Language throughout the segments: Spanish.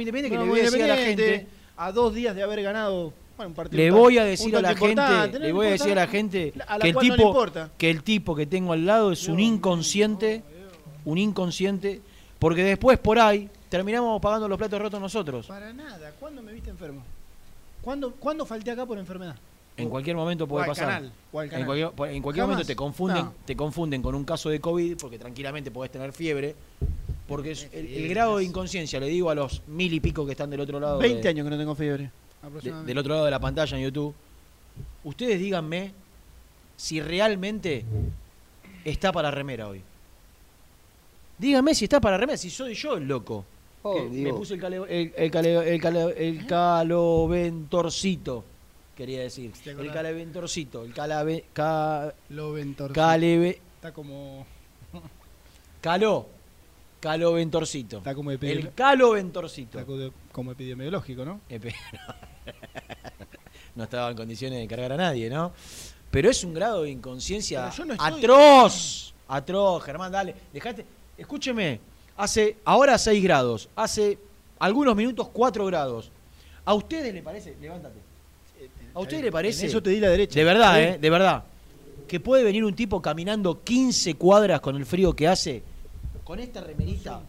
Muy Independiente que le voy a decir a la gente. A dos días de haber ganado bueno, un partido. Le voy a decir a la gente, le voy a decir a la gente que el no tipo que el tipo que tengo al lado es un inconsciente, un inconsciente, porque después por ahí terminamos pagando los platos rotos nosotros. Para nada. ¿Cuándo me viste enfermo? ¿Cuándo, ¿Cuándo falté acá por enfermedad? En cualquier momento puede pasar. canal, En cualquier, en cualquier Jamás. momento te confunden, No. te confunden con un caso de COVID, porque tranquilamente podés tener fiebre. Porque es el, grado de inconsciencia, le digo a los mil y pico que están del otro lado. 20 de- años que no tengo fiebre. de- del otro lado de la pantalla en YouTube. Ustedes díganme si realmente está para remera hoy. Díganme si está para remera, si soy yo el loco. Oh, que me puse el, cale- el, el cale- el cale- el caloventorcito, quería decir. ¿Te El acordás? caleventorcito, el calave, ca- Lo ventor. caleve- Está como. caló, caloventorcito. Está como, El epidemi- caloventorcito. está como- como epidemiológico, ¿no? Epe- no estaba en condiciones de cargar a nadie, ¿no? Pero es un grado de inconsciencia no atroz. Atroz, Germán, dale. Dejate. Escúcheme. Hace, ahora 6 grados. Hace algunos minutos 4 grados. ¿A ustedes le parece? Levántate. ¿A ustedes le parece? En eso te di la derecha. De verdad, Sí. ¿eh? De verdad. Que puede venir un tipo caminando 15 cuadras con el frío que hace. Con esta remerita.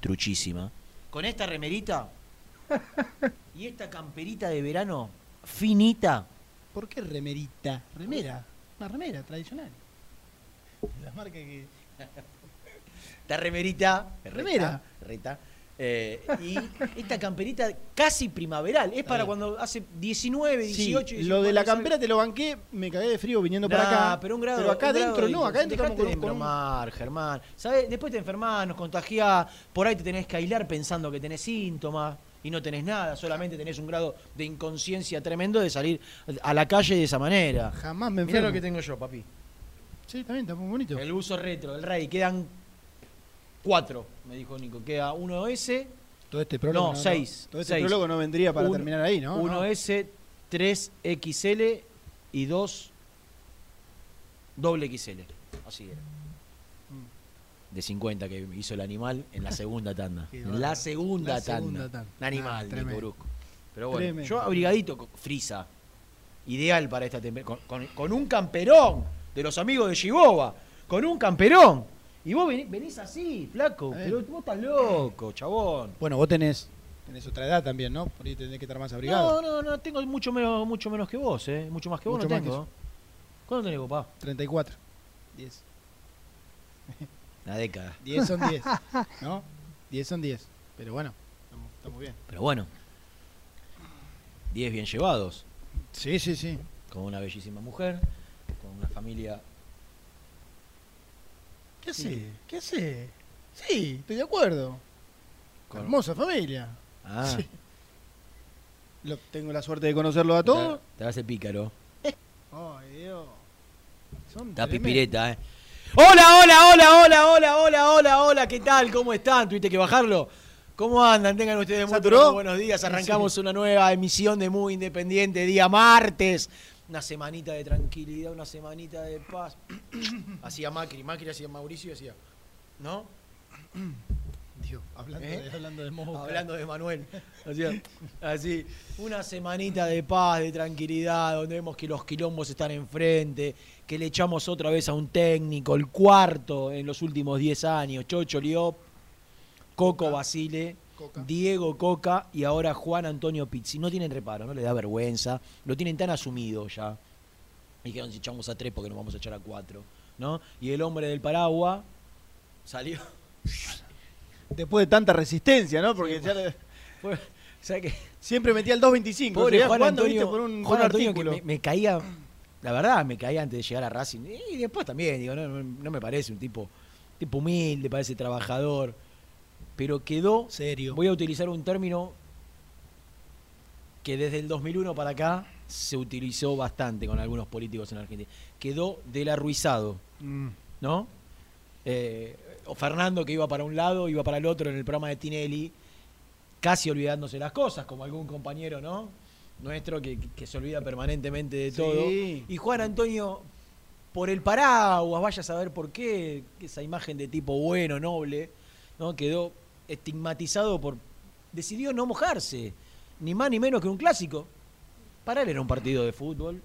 Truchísima. Con esta remerita. y esta camperita de verano finita. ¿Por qué remerita? Remera. Una remera tradicional. La marca que. Esta remerita. Remera. Reta. Eh, y esta camperita casi primaveral. Es para cuando hace 19, 18, Sí, 19 lo de la campera te lo banqué, me cagué de frío viniendo Nah, para acá. pero un grado. Pero acá un grado adentro de no, acá dejate estamos de con, con un- Germán. ¿Sabes? Después te enfermás, nos contagiás, por ahí te tenés que aislar pensando que tenés síntomas y no tenés nada, solamente tenés un grado de inconsciencia tremendo de salir a la calle de esa manera. Jamás me Mirá enfermo. lo que tengo yo, papi. Sí, también está muy bonito. El uso retro, el rey. Quedan cuatro, me dijo Nico. Queda uno S, Todo este prólogo. no, seis. Todo este seis. prólogo no vendría para Un- terminar ahí, ¿no? Uno No. S, 3 XL y dos doble XL. Así era. De 50 que hizo el animal en la segunda tanda. En la segunda La tanda. segunda tanda. Un animal, Ah. Brusco. Pero bueno, Tremendo. yo abrigadito, frisa. Ideal para esta temperatura. Con, con- con un camperón de los amigos de Chiboba. Con un camperón. Y vos venís, venís así, flaco. Pero vos estás loco, chabón. Bueno, vos tenés, tenés otra edad también, ¿no? Por ahí tenés que estar más abrigado. No, no, no, tengo mucho menos, mucho menos que vos, ¿eh? Mucho más que vos Mucho no tengo. ¿Cuánto tenés, papá? 34. 10. Una década. 10 son 10. ¿No? 10 son 10. Pero bueno, estamos, estamos bien. Pero bueno. 10 bien llevados. Sí, sí, sí. Con una bellísima mujer. Con una familia. ¿Qué hace? ¿Qué hace? Sí, estoy de acuerdo. Con- Hermosa familia. Ah, Sí. Lo- tengo la suerte de conocerlo a todos. Te, te hace pícaro. Ay, Dios. Son Está pipireta, ¿eh? Hola, hola, hola, hola, hola, hola, hola, hola, ¿qué tal? ¿Cómo están? ¿Tuviste que bajarlo? ¿Cómo andan? Tengan ustedes muy buenos días. Arrancamos una nueva emisión de Muy Independiente, día martes. Una semanita de tranquilidad, una semanita de paz. hacía Macri, Macri hacía Mauricio, hacía. ¿No? Dios, hablando, ¿Eh? de, hablando de Moca. Hablando de Manuel. Hacía así. Una semanita de paz, de tranquilidad, donde vemos que los quilombos están enfrente, que le echamos otra vez a un técnico, el cuarto en los últimos 10 años. Chocho Liop, Coco. Basile, Coca. Diego Coca y ahora Juan Antonio Pizzi. No tienen reparo, no les da vergüenza, lo tienen tan asumido ya. Dijeron si echamos a tres porque nos vamos a echar a cuatro. ¿no? Y el hombre del paraguas salió. Después de tanta resistencia, ¿no? Porque ya le- Fue, ¿sabes qué? siempre metía el 2.25. Pobre Juan Antonio, ¿viste? por un, Juan Antonio que me, me caía, la verdad, me caía antes de llegar a Racing. Y después también, digo, no, no- no me parece un tipo, tipo humilde, parece trabajador. Pero quedó, Serio. voy a utilizar un término que desde el 2001 para acá se utilizó bastante con algunos políticos en Argentina. Quedó del arruizado, Mm. ¿no? Eh, o Fernando que iba para un lado, iba para el otro en el programa de Tinelli, casi olvidándose las cosas, como algún compañero, ¿no? Nuestro que, que se olvida permanentemente de Sí. todo. Y Juan Antonio, por el paraguas, vaya a saber por qué, esa imagen de tipo bueno, noble, ¿no? Quedó estigmatizado por. decidió no mojarse, ni más ni menos que un clásico. Para él era un partido de fútbol,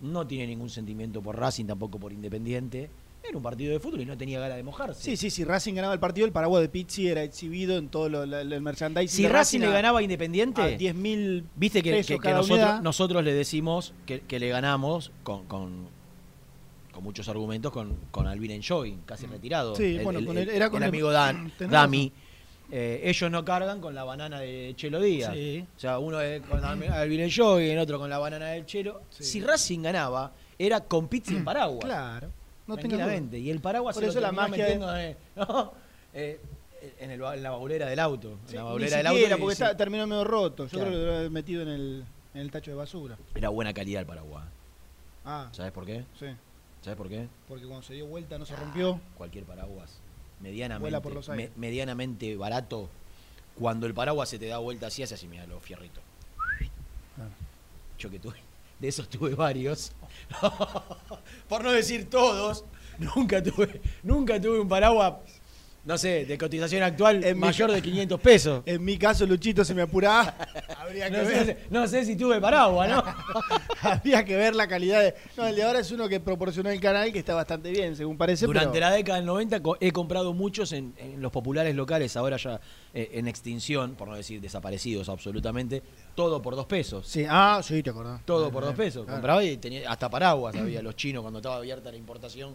no tiene ningún sentimiento por Racing, tampoco por Independiente. Era un partido de fútbol y no tenía ganas de mojarse. Sí, sí, si Racing ganaba el partido, el paraguas de Pizzi era exhibido en todo lo, el merchandising. Si Racing le ganaba a Independiente, a 10.000 viste que, nosotros, nosotros le decimos que, que le ganamos con, con, con muchos argumentos con, con Alvin Enjoy, casi retirado. Mm. Sí, bueno, con el- era con el el- amigo Dan, tenés Dami. Eh, ellos no cargan con la banana de Chelo Díaz. Sí. O sea, uno es con Alvin Enjoy y el otro con la banana del Chelo. Sí. Si Racing ganaba, era con pizza en paraguas. Claro. No tranquilamente. Y el paraguas Por se lo eso la terminó magia de- metiendo en, ¿no? Eh, en, el en la baulera del auto. Sí, en la baulera del auto. porque está- terminó medio roto. Yo Claro. creo que lo había metido en el, en el tacho de basura. Era buena calidad el paraguas. Ah, ¿Sabes por qué? sí. ¿Sabes por qué? Porque cuando se dio vuelta no se rompió. Cualquier paraguas medianamente, Vuela por los aires. me- medianamente barato, cuando el paraguas se te da vuelta así, hace así, mira, los fierritos. Claro. Yo que tuve, de esos tuve varios. por no decir todos, nunca tuve, nunca tuve un paraguas, no sé, de cotización actual En mayor de 500 pesos. En mi caso, Luchito, si me apuraba, habría que No ver. sé, no sé si tuve paraguas, ¿no? habría que ver la calidad de. No, el de ahora es uno que proporcionó el canal que está bastante bien, según parece. Durante pero- la década del 90 co- he comprado muchos en, en los populares locales, ahora ya eh, en extinción, por no decir desaparecidos absolutamente, todo por dos pesos. Sí, ah, sí, te acordás. Todo por dos pesos. claro. Compraba y tenía hasta paraguas había los chinos cuando estaba abierta la importación,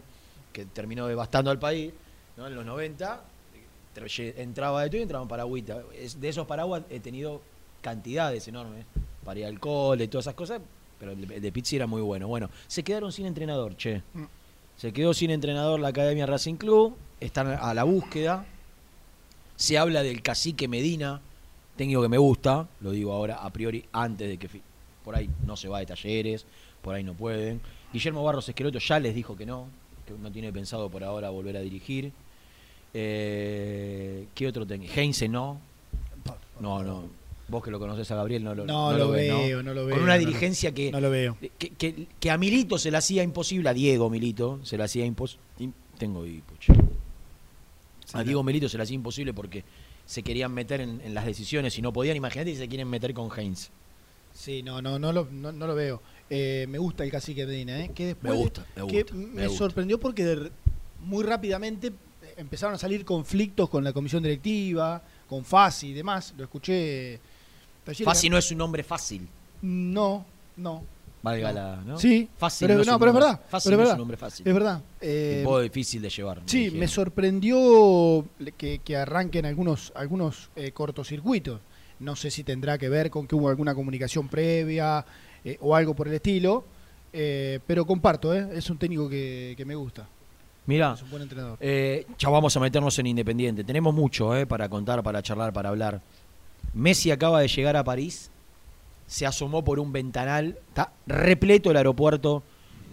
que terminó devastando al país, ¿no? En los 90 eh, tre- entraba de todo y entraba en paragüita. Es- De esos paraguas he tenido cantidades enormes para ir al cole y todas esas cosas, pero el de, de Pizzi era muy bueno. Bueno, se quedaron sin entrenador, che. Mm. Se quedó sin entrenador la Academia Racing Club, están a la búsqueda. Se habla del cacique Medina, técnico que me gusta, lo digo ahora a priori, antes de que por ahí no se va de talleres, por ahí no pueden. Guillermo Barros Esqueloto ya les dijo que no, que no tiene pensado por ahora volver a dirigir. Eh, ¿Qué otro técnico? Heinze no. No, no. Vos que lo conoces a Gabriel no lo, No, lo ves, veo, no lo veo, Con una no lo- dirigencia que, No lo veo. que, que- que a Milito se le hacía imposible, a Diego Milito se le hacía imposible. Tengo che. A Diego Milito se le hacía imposible porque se querían meter en, en las decisiones y no podían. Imagínate si se quieren meter con Heinz. Sí, no, no, no lo, no, no lo veo. Eh, me gusta el cacique Medina, ¿eh? Que después Me gusta, me que gusta, me, me gusta. sorprendió porque de- muy rápidamente empezaron a salir conflictos con la comisión directiva, con Fasi y demás. Lo escuché. Fácil no es un nombre fácil. No, no. Valga la. ¿no? Sí, Fácil pero, no es no, un pero es verdad. Fácil pero es un nombre fácil. Es verdad. Eh, un poco difícil de llevar. Sí, me sorprendió que, que arranquen algunos, algunos eh, cortocircuitos. No sé si tendrá que ver con que hubo alguna comunicación previa eh, o algo por el estilo, eh, pero comparto, ¿eh? es un técnico que, que me gusta, Mirá, es un buen entrenador. eh, ya vamos a meternos en Independiente. Tenemos mucho eh, para contar, para charlar, para hablar. Messi acaba de llegar a París, se asomó por un ventanal, está repleto el aeropuerto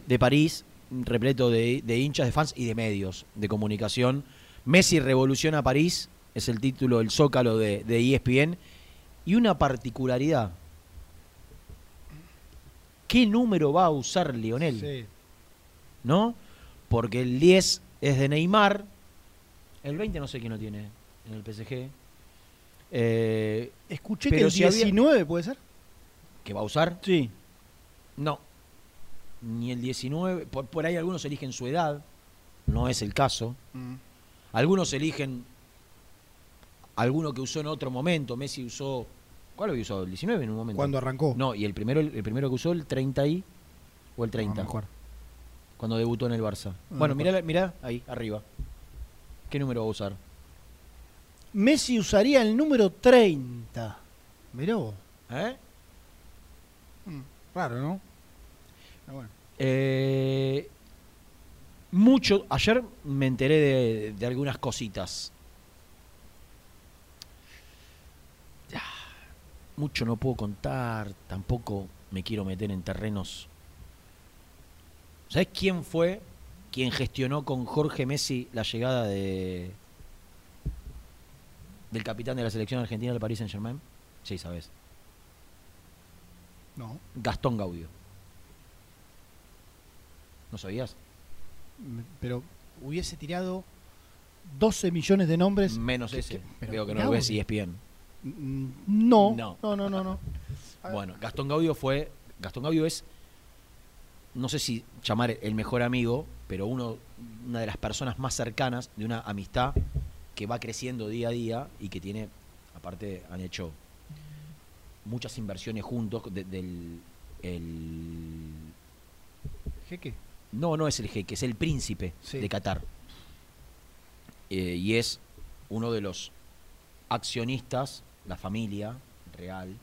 de París, repleto de, de hinchas, de fans y de medios de comunicación. Messi revoluciona París, es el título, el zócalo de, de ESPN. Y una particularidad. ¿Qué número va a usar Lionel? Sí. ¿no? Porque el 10 es de Neymar, el 20 no sé quién lo tiene en el PSG. Eh, Escuché que el si había- 19 puede ser. ¿Que va a usar? Sí. No. Ni el 19. Por, por ahí algunos eligen su edad. No es el caso. Algunos eligen alguno que usó en otro momento. Messi usó. ¿Cuál había usado? ¿El 19 en un momento? Cuando arrancó. No, y el primero, el primero que usó, el 30 y. ¿O el 30? No, mejor. Cuando debutó en el Barça. No, bueno, mirá, mirá ahí, arriba. ¿Qué número va a usar? Messi usaría el número 30. Mirá vos. ¿Eh? Raro, ¿no? Ah, bueno. Eh, mucho. Ayer me enteré de, de algunas cositas. Ya, Mucho no puedo contar, tampoco me quiero meter en terrenos. ¿Sabes quién fue quien gestionó con Jorge Messi la llegada de del capitán de la selección argentina del Paris Saint Germain? Sí, sabes. No. Gastón Gaudio. ¿No sabías? M- Pero hubiese tirado 12 millones de nombres. Menos ese. Veo que no lo ves Gaudio. ESPN. Mm, No. No. No, no, no, no. Bueno, Gastón Gaudio fue. Gastón Gaudio es. No sé si llamar el mejor amigo, pero uno, una de las personas más cercanas de una amistad que va creciendo día a día y que tiene. Aparte, han hecho muchas inversiones juntos de- del. El, Jeque. no, no es el jeque, es el príncipe Sí. de Qatar. Eh, y es uno de los accionistas, la familia real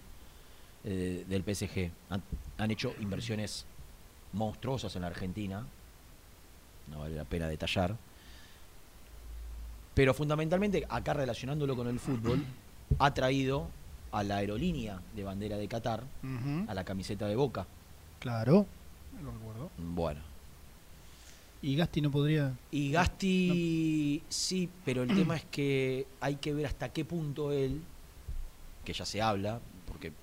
eh, del PSG. Han, han hecho inversiones monstruosas en la Argentina, no vale la pena detallar. Pero fundamentalmente, acá relacionándolo con el fútbol, ha traído a la aerolínea de bandera de Qatar a la camiseta de Boca. Claro. Lo recuerdo. Bueno, Y Gasti no podría. Y Gasti sí, pero el tema es que hay que ver hasta qué punto él, que ya se habla, porque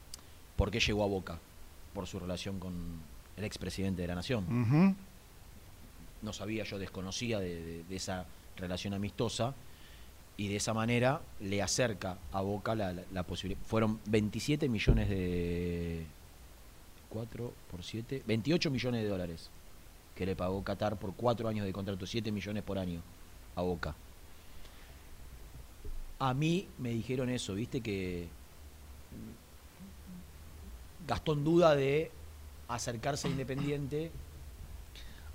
por qué llegó a Boca, por su relación con el expresidente de la Nación. No sabía, yo desconocía de, de- de esa relación amistosa y de esa manera le acerca a Boca la, la- la posibilidad. Fueron 27 millones de... 4 por 7, 28 millones de dólares que le pagó Qatar por 4 años de contrato, 7 millones por año a Boca. A mí me dijeron eso, viste que Gastón duda de acercarse a Independiente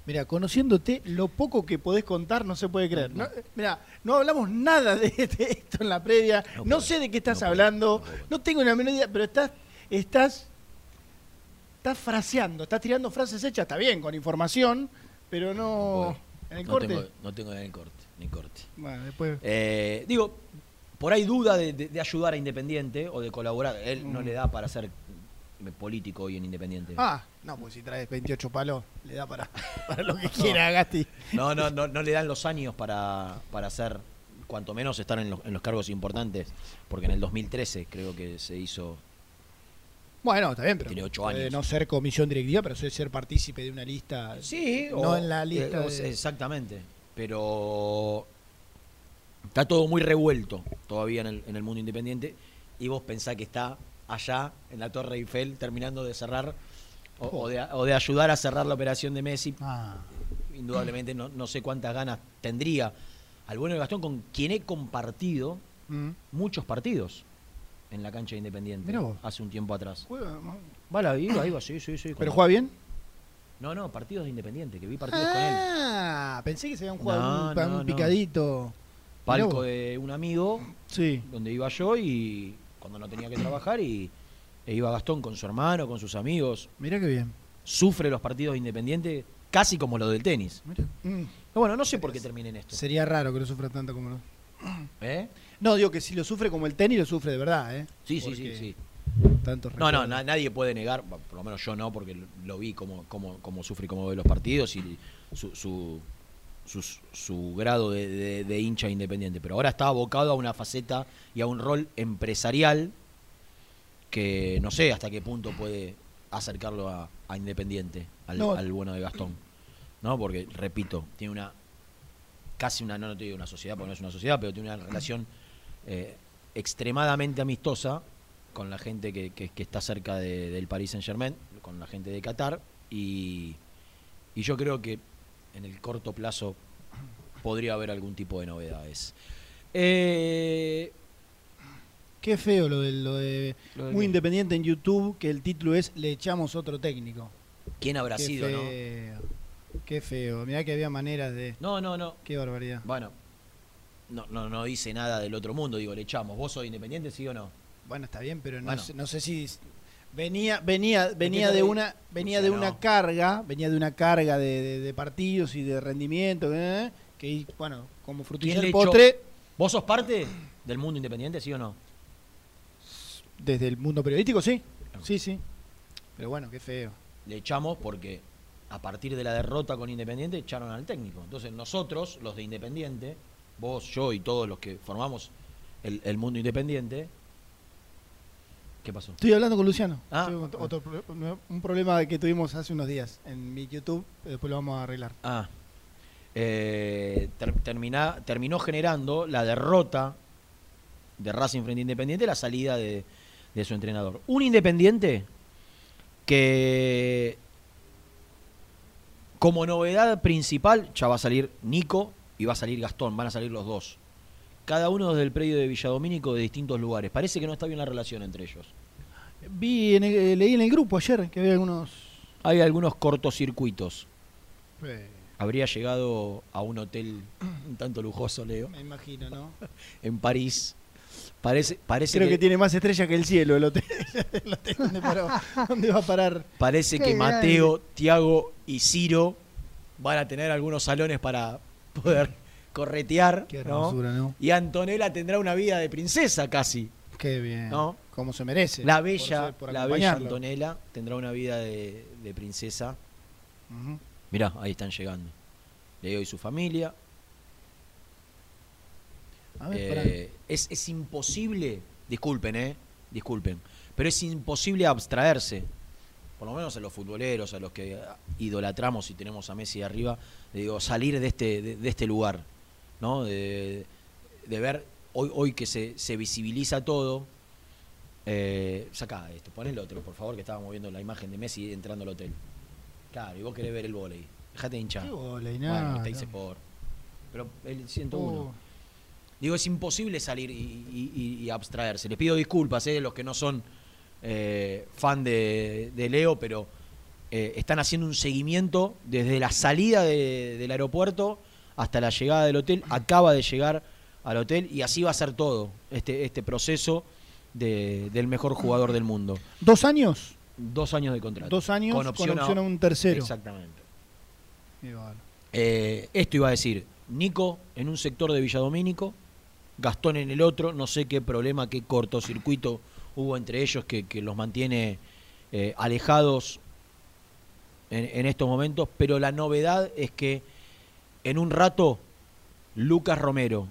Mira, conociéndote, lo poco que podés contar no se puede creer. No, mira, no hablamos nada de, de esto en la previa. No sé de qué estás no hablando. no tengo una menor idea, pero estás, estás, estás fraseando, estás tirando frases hechas. Está bien, con información, pero no. en el no corte. tengo, no tengo en el corte, ni corte. Bueno, después. Eh, digo, por ahí duda de, de- de ayudar a Independiente o de colaborar. Él no Mm. le da para ser político hoy en Independiente. Ah, no, pues si traes 28 palos, le da para, para lo que quiera, Gasti. No, no, no, no le dan los años para, para hacer, cuanto menos estar en los, en los cargos importantes, porque en el 2013 creo que se hizo. Bueno, está bien, pero Tiene ocho puede años. no ser comisión directiva, pero suele ser partícipe de una lista. Sí, no en la lista. eh, o- de- Exactamente, pero está todo muy revuelto todavía en el, en el mundo independiente y vos pensás que está allá en la Torre Eiffel terminando de cerrar o, o de, o de ayudar a cerrar la operación de Messi. Ah, Indudablemente no, no sé cuántas ganas tendría al bueno de Gastón con quien he compartido Mm. muchos partidos en la cancha de Independiente hace un tiempo atrás. Vale, iba, iba, sí, sí, sí. ¿Pero juega bien? No, no, partidos de Independiente, que vi partidos con él. Ah, pensé que se había un jugado No, un, no, un picadito. Palco de un amigo Sí. donde iba yo y cuando no tenía que trabajar y e iba Gastón con su hermano, con sus amigos. Mirá qué bien. Sufre los partidos de Independiente casi como los del tenis. Mirá. Mm. Bueno, no sé por qué termina en esto. Sería raro que lo sufra tanto como lo... ¿Eh? No, digo que si lo sufre como el tenis, lo sufre de verdad, ¿eh? Sí, sí, Porque sí, sí. Tantos No, no, na- nadie puede negar, por lo menos yo no, porque lo, lo vi como, como, como sufre y cómo ve los partidos y su, su, su, su grado de, de- de hincha independiente. Pero ahora está abocado a una faceta y a un rol empresarial que no sé hasta qué punto puede acercarlo a, a Independiente, al, No. al bueno de Gastón. ¿No? Porque, repito, tiene una casi una, no, no te digo una sociedad, porque no es una sociedad, pero tiene una relación eh, extremadamente amistosa con la gente que, que- que está cerca de- del Paris Saint Germain, con la gente de Qatar, y, y yo creo que en el corto plazo podría haber algún tipo de novedades. Eh, Qué feo lo de, lo de ¿Lo de Muy qué? Independiente en YouTube, que el título es Le echamos otro técnico. ¿Quién habrá Qué sido, no? feo. Qué feo. Mirá que había maneras de... No, no, no. Qué barbaridad. Bueno, no, no, no dice nada del otro mundo, digo, le echamos. ¿Vos sos independiente, sí o no? Bueno, está bien, pero no, Bueno. sé, no sé si venía venía venía de una venía de una carga, venía de una carga de, de- de partidos y de rendimiento, ¿eh? que bueno, como frutilla postre ¿Vos sos parte del mundo independiente, sí o no? desde el mundo periodístico, sí. Sí, sí. Pero bueno, qué feo. le echamos porque a partir de la derrota con Independiente echaron al técnico. Entonces nosotros, los de Independiente, vos, yo y todos los que formamos el, el mundo independiente, ¿qué pasó? Estoy hablando con Luciano. Ah. Estoy con otro pro- un problema que tuvimos hace unos días en mi YouTube, después lo vamos a arreglar. Ah, eh, ter- termina- terminó generando la derrota de Racing frente a Independiente, la salida de, de su entrenador. Un Independiente que como novedad principal ya va a salir Nico y va a salir Gastón, van a salir los dos. Cada uno desde el predio de Villadomínico de distintos lugares. Parece que no está bien la relación entre ellos. Vi en el- eh, leí en el grupo ayer que había algunos Hay algunos cortocircuitos. eh, Habría llegado a un hotel un tanto lujoso, Leo. me imagino, ¿no? en París. Parece, parece Creo que, que, tiene más estrellas que el cielo el hotel. el hotel donde, paró- donde va a parar. parece Qué que grande. Mateo, Tiago y Ciro van a tener algunos salones para poder corretear. Qué ¿no? hermosura, ¿no? Y Antonella tendrá una vida de princesa casi. Qué bien. ¿No? Como se merece. La bella, por la bella. Antonella tendrá una vida de, de princesa. Ujú. Mirá, ahí están llegando. Leo y su familia. A ver, Eh, es, es imposible, disculpen, eh, disculpen, pero es imposible abstraerse, por lo menos a los futboleros, a los que idolatramos y tenemos a Messi arriba, digo, salir de este, de, de este lugar, ¿no? De, de ver hoy, hoy que se, se visibiliza todo. Eh, saca esto, pon el otro, por favor, que estábamos viendo la imagen de Messi entrando al hotel. Claro, y vos querés ver el volei. Dejate de hinchar. Qué volei, bueno, te hice por. Pero el 101. Oh, Digo, es imposible salir y, y- y- y abstraerse. Les pido disculpas, eh, los que no son eh, fan de, de Leo, pero eh, están haciendo un seguimiento desde la salida de- del aeropuerto hasta la llegada del hotel. Acaba de llegar al hotel y así va a ser todo este, este proceso de- del mejor jugador del mundo. ¿Dos años? Dos años de contrato. Dos años con opción, a, un tercero. Exactamente. Eh, esto iba a decir, Nico en un sector de Villadomínico, Gastón en el otro, no sé qué problema, qué cortocircuito hubo entre ellos que, que los mantiene eh, alejados en, en estos momentos, pero la novedad es que en un rato Lucas Romero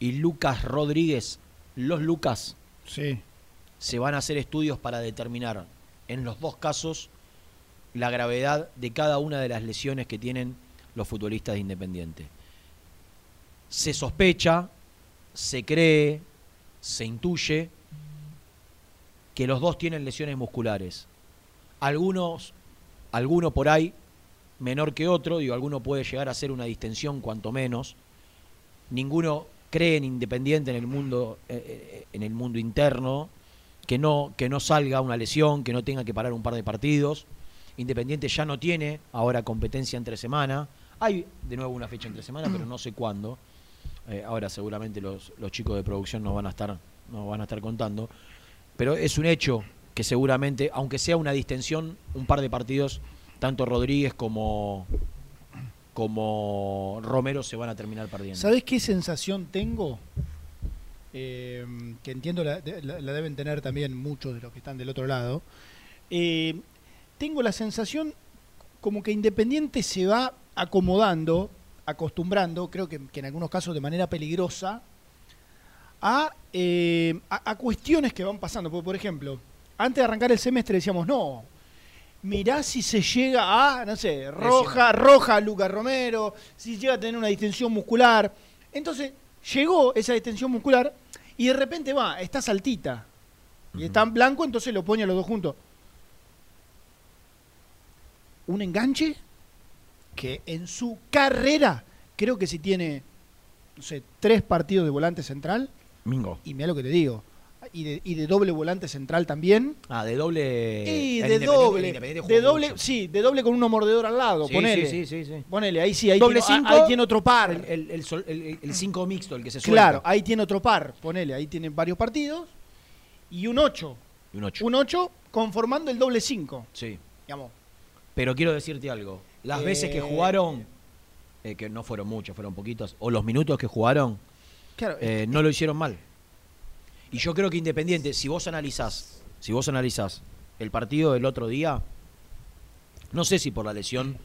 y Lucas Rodríguez, los Lucas, Sí. se van a hacer estudios para determinar en los dos casos la gravedad de cada una de las lesiones que tienen los futbolistas de Independiente. Se sospecha, se cree, se intuye que los dos tienen lesiones musculares. Algunos, alguno por ahí menor que otro, digo, alguno puede llegar a ser una distensión cuanto menos, ninguno cree en Independiente en el mundo, eh, eh, en el mundo interno, que no, que no salga una lesión, que no tenga que parar un par de partidos. Independiente ya no tiene ahora competencia entre semana. Hay de nuevo una fecha entre semana, pero no sé cuándo. Eh, ahora seguramente los, los chicos de producción nos van a estar, nos van a estar contando. Pero es un hecho que seguramente, aunque sea una distensión, un par de partidos, tanto Rodríguez como, como Romero se van a terminar perdiendo. ¿Sabés qué sensación tengo? Eh, que entiendo la, la- deben tener también muchos de los que están del otro lado. Eh, tengo la sensación como que Independiente se va acomodando, acostumbrando, creo que, que en algunos casos de manera peligrosa, a, eh, a, a cuestiones que van pasando. Porque, por ejemplo, antes de arrancar el semestre decíamos, no, mirá si se llega a, no sé, roja, roja Lucas Romero, si llega a tener una distensión muscular. Entonces, llegó esa distensión muscular y de repente va, está saltita. Y está en blanco, entonces lo pone a los dos juntos. Un enganche que en su carrera, creo que si tiene, no sé, tres partidos de volante central, Mingo. y mira lo que te digo, y de, y de doble volante central también. Ah, de doble. Y de Independiente- doble, Independiente de doble, mucho. sí, de doble con uno mordedor al lado, Sí, ponele. sí, sí, sí, sí. Ponele, ahí sí, ahí Doble tiene, cinco, ahí tiene otro par. El, el, el sol- el- mixto, el que se suelta. claro, ahí tiene otro par, ponele, ahí tiene varios partidos. Y un 8. Y un ocho. Un 8 conformando el doble 5. Sí. Digamos. Pero quiero decirte algo. Las Eh, veces que jugaron, eh, que no fueron muchos, fueron poquitos, o los minutos que jugaron, Claro, eh, no lo hicieron mal. Y yo creo que Independiente, si vos analizás, si vos analizás el partido del otro día, no sé si por la lesión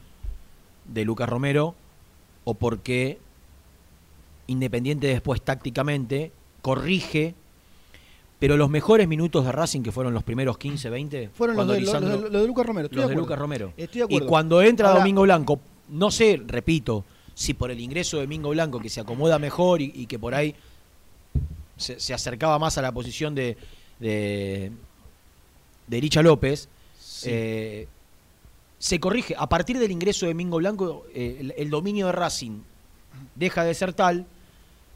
de Lucas Romero o porque Independiente después tácticamente corrige, pero los mejores minutos de Racing, que fueron los primeros 15, 20, fueron los de, los, Lisandro- los de- los de Lucas Romero. estoy los de. Lucas Romero. Estoy de acuerdo. Y cuando entra Ahora, Domingo Blanco, no sé, repito, si por el ingreso de Domingo Blanco, que se acomoda mejor y, y que por ahí se, se acercaba más a la posición de, de, de Licha López, eh, se corrige. A partir del ingreso de Domingo Blanco, eh, el, el dominio de Racing deja de ser tal.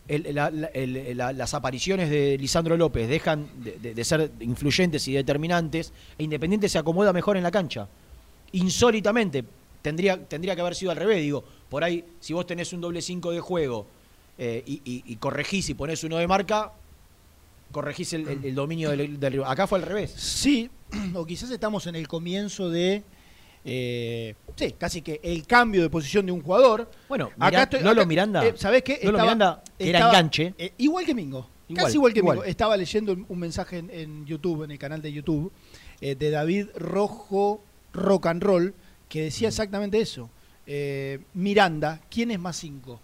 el- la- la- el- la- las apariciones de Lisandro López dejan de, de- de ser influyentes y determinantes e Independiente se acomoda mejor en la cancha. Insólitamente, tendría, tendría que haber sido al revés. Digo, por ahí, si vos tenés un doble 5 de juego eh, y, y- y corregís y ponés uno de marca, corregís el, el- el dominio del. Acá fue al revés. Sí, o quizás estamos en el comienzo de. eh, sí, casi que el cambio de posición de un jugador. Bueno, Mira- Lolo Miranda- eh, ¿Sabés qué? Lolo Miranda era estaba- enganche. eh, igual que Mingo. Igual, casi igual que igual. Mingo. Estaba leyendo un mensaje en, en YouTube, en el canal de YouTube, de David Rojo Rock and Roll, que decía exactamente eso. Miranda, ¿quién es más cinco?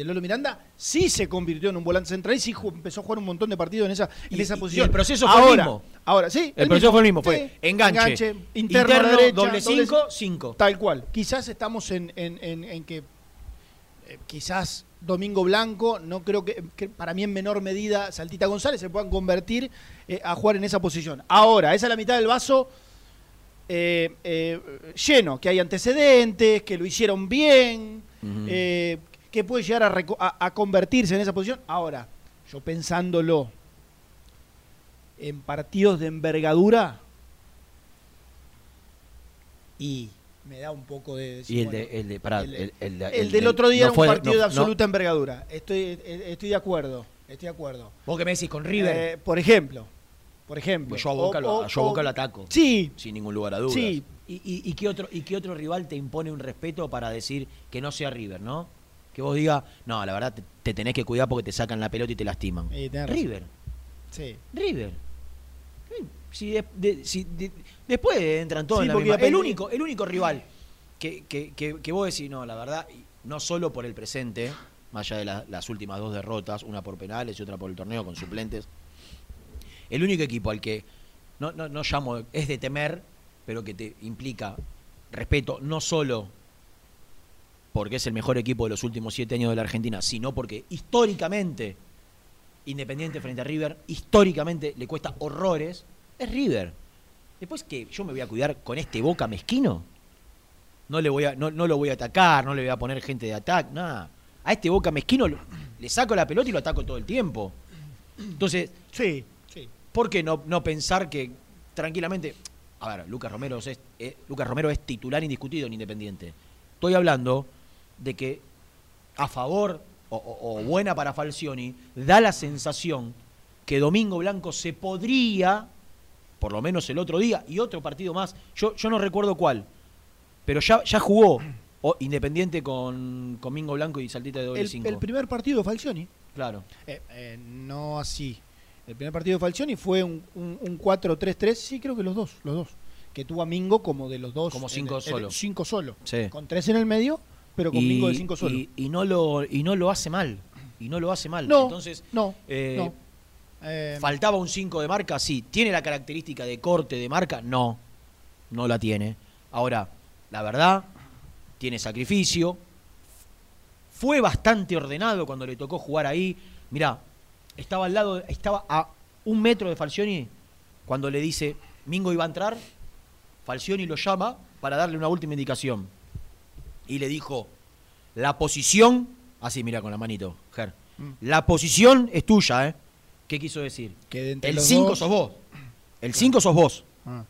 Y el Lolo Miranda sí se convirtió en un volante central y sí empezó a jugar un montón de partidos en esa, en Y- esa y posición. el proceso fue el ahora, mismo. Ahora, sí. El proceso fue el mismo, fue Sí, enganche, interno, interno, derecha, doble cinco, cinco. Tal cual. Quizás estamos en, en- en- en que eh, quizás Domingo Blanco, no creo que, que para mí en menor medida Saltita González se puedan convertir eh, a jugar en esa posición. Ahora, esa es la mitad del vaso eh, eh, lleno, que hay antecedentes, que lo hicieron bien, que puede llegar a, reco- a- a convertirse en esa posición. Ahora, yo pensándolo en partidos de envergadura y me da un poco de... decir, Y el bueno, de, el de, pará, el- el, el de- el el del de- otro día no era un fue- partido no- de no- absoluta envergadura. Estoy, eh, estoy de acuerdo. Estoy de acuerdo. Vos que me decís con River, Eh, por ejemplo. Por ejemplo. pues yo a Boca, O- lo, o- yo a Boca o- lo ataco. Sí, Sin ningún lugar a dudas. Sí. ¿Y, y, y qué otro, ¿Y qué otro rival te impone un respeto para decir que no sea River, no? Que vos digas, no, la verdad te, te tenés que cuidar porque te sacan la pelota y te lastiman. River, sí. River. Si, de- de- si de- después entran todos Sí, en la misma- El único, el único rival que, que, que, que vos decís, no, la verdad, no solo por el presente, más allá de la- las últimas dos derrotas, una por penales y otra por el torneo con suplentes, el único equipo al que no, no, no llamo, es de temer, pero que te implica respeto, no solo porque es el mejor equipo de los últimos siete años de la Argentina, sino porque históricamente, Independiente frente a River, históricamente le cuesta horrores, es River. Después que yo me voy a cuidar con este boca mezquino, no, le voy a, no, no lo voy a atacar, no le voy a poner gente de ataque, nada. A este boca mezquino le saco la pelota y lo ataco todo el tiempo. Entonces, Sí, sí. ¿por qué no, no pensar que tranquilamente... A ver, Lucas Romero, es, eh, Lucas Romero es titular indiscutido en Independiente. Estoy hablando de que a favor o, o- o buena para Falcioni, da la sensación que Domingo Blanco se podría, por lo menos el otro día, y otro partido más, yo, yo no recuerdo cuál, pero ya, ya jugó o Independiente con, con Mingo Blanco y Saltita de doble El, 5. el primer partido de Falcioni, Claro. eh, eh, no así. El primer partido de Falcioni fue un, un, un 4-3-3, sí, creo que los dos, los dos. Que tuvo a Mingo como de los dos. Como cinco en- solo. cinco solo. Sí. Con tres en el medio, pero con Mingo de cinco solo. y- y no lo, y no lo hace mal. Y no lo hace mal. no, Entonces, no, eh, no. Eh, ¿faltaba un 5 de marca? Sí. ¿Tiene la característica de corte de marca? No. No la tiene. Ahora, la verdad, tiene sacrificio. Fue bastante ordenado cuando le tocó jugar ahí. Mirá, estaba al lado, estaba a un metro de Falcioni cuando le dice Mingo iba a entrar. Falcioni lo llama para darle una última indicación. Y le dijo, la posición, así mira con la manito, Ger, Mm. la posición es tuya, ¿eh? ¿Qué quiso decir? que de entre El los 5 dos- sos vos. El 5 sos vos. Ah,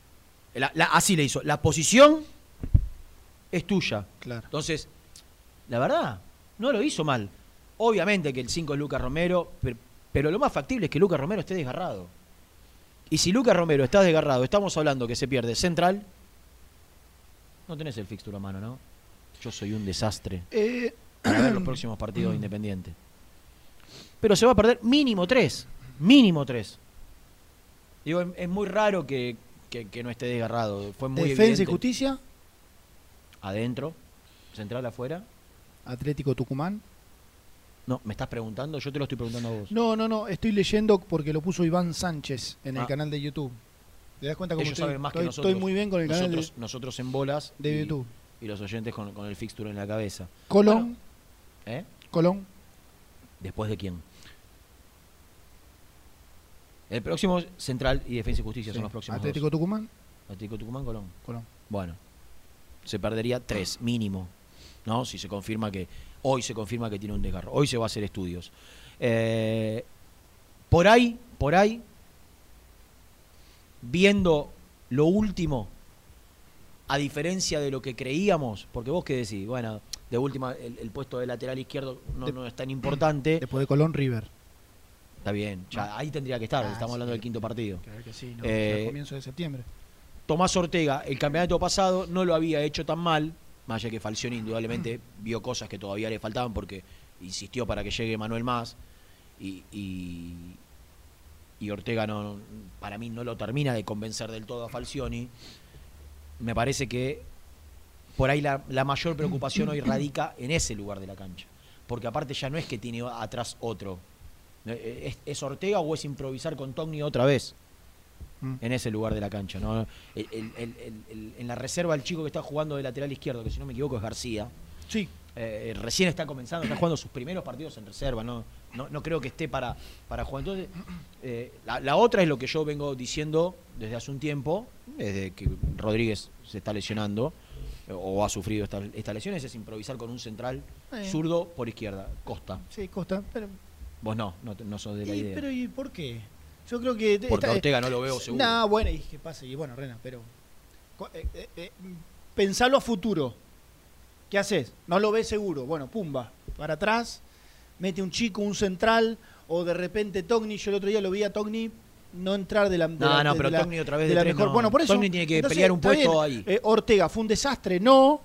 La- la- así le hizo. La posición es tuya. claro. Entonces, la verdad, no lo hizo mal. Obviamente que el 5 es Lucas Romero, pero, pero lo más factible es que Lucas Romero esté desgarrado. Y si Lucas Romero está desgarrado, estamos hablando que se pierde central. No tenés el fixture a mano, ¿no? Yo soy un desastre Eh, para ver los próximos partidos de Independiente. Pero se va a perder mínimo tres. Mínimo tres. Digo, es, es muy raro que, que- que no esté desgarrado. Fue muy Defensa y. Justicia, Adentro, central afuera. Atlético Tucumán. No, ¿me estás preguntando? Yo te lo estoy preguntando a vos. No, no, no, estoy leyendo porque lo puso Iván Sánchez en el Ah. canal de YouTube. ¿Te das cuenta cómo Ellos estoy? saben más que estoy, nosotros. estoy muy bien con el canal nosotros, de, nosotros en bolas de y, YouTube. Y los oyentes con, con el fixture en la cabeza. Colón, ¿Eh? Colón, ¿Después de quién? El próximo Central y Defensa y Justicia sí, son los próximos Atlético dos. Tucumán, Atlético Tucumán, Colón. Colón. Bueno, se perdería tres, mínimo. ¿No? Si se confirma que. Hoy se confirma que tiene un desgarro. Hoy se va a hacer estudios. Eh, por ahí, por ahí, viendo lo último, a diferencia de lo que creíamos, porque vos qué decís, bueno, de última, el, el puesto de lateral izquierdo no, De- no es tan importante. Después de Colón, River. Está bien, ya ahí tendría que estar, Ah, estamos hablando del quinto partido. Claro que sí, no, Eh, comienzo de septiembre. Tomás Ortega, el campeonato pasado no lo había hecho tan mal, más allá que Falcioni indudablemente vio cosas que todavía le faltaban porque insistió para que llegue Manuel más y, y, y Ortega no, para mí no lo termina de convencer del todo a Falcioni. Me parece que por ahí la, la mayor preocupación hoy radica en ese lugar de la cancha, porque aparte ya no es que tiene atrás otro. Eh, ¿Es, es Ortega o es improvisar con Togni otra vez? Mm. en ese lugar de la cancha. ¿no? El- el- el- el- el- en la reserva el chico que está jugando de lateral izquierdo, que si no me equivoco es García, Sí, eh, recién está comenzando, está jugando sus primeros partidos en reserva, no, no, no creo que esté para, para jugar. Entonces, eh, la, la otra es lo que yo vengo diciendo desde hace un tiempo, desde que Rodríguez se está lesionando eh, o ha sufrido estas estas lesiones, es improvisar con un central Eh. zurdo por izquierda, Costa. sí, Costa. Pero, Vos no, no, no sos de la y, idea. pero ¿y por qué? Yo creo que... Porque está- Ortega no lo veo seguro. No, bueno, y qué pasa, y bueno, Rena, pero... eh, eh, eh, pensalo a futuro. ¿Qué haces? No lo ves seguro. Bueno, pumba, para atrás, mete un chico, un central, o de repente Togni, yo el otro día lo vi a Togni no entrar de la... de No, la- no, de pero la- Togni otra vez de de la mejor. no. Bueno, por eso... Togni tiene que entonces, pelear un puesto bien. ahí. Eh, Ortega fue un desastre, no.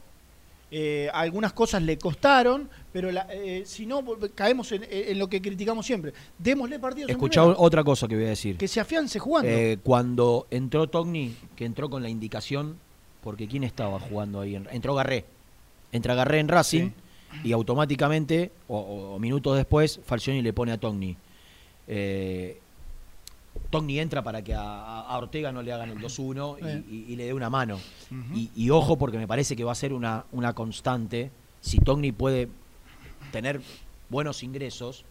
Eh, algunas cosas le costaron, pero la- eh, si no, caemos en, en lo que criticamos siempre. Démosle partidos Escuchá otra cosa que voy a decir. que se afiance jugando. Eh, cuando entró Togni, que entró con la indicación, porque ¿quién estaba jugando ahí? En- Entró Garré. Entra Garré en Racing y automáticamente, o, minutos después, Falcioni le pone a Togni. Eh, Togni entra para que a, a Ortega no le hagan el 2-1 y- y, y le dé una mano. Y, y ojo, porque me parece que va a ser una, una constante. Si Togni puede tener buenos ingresos,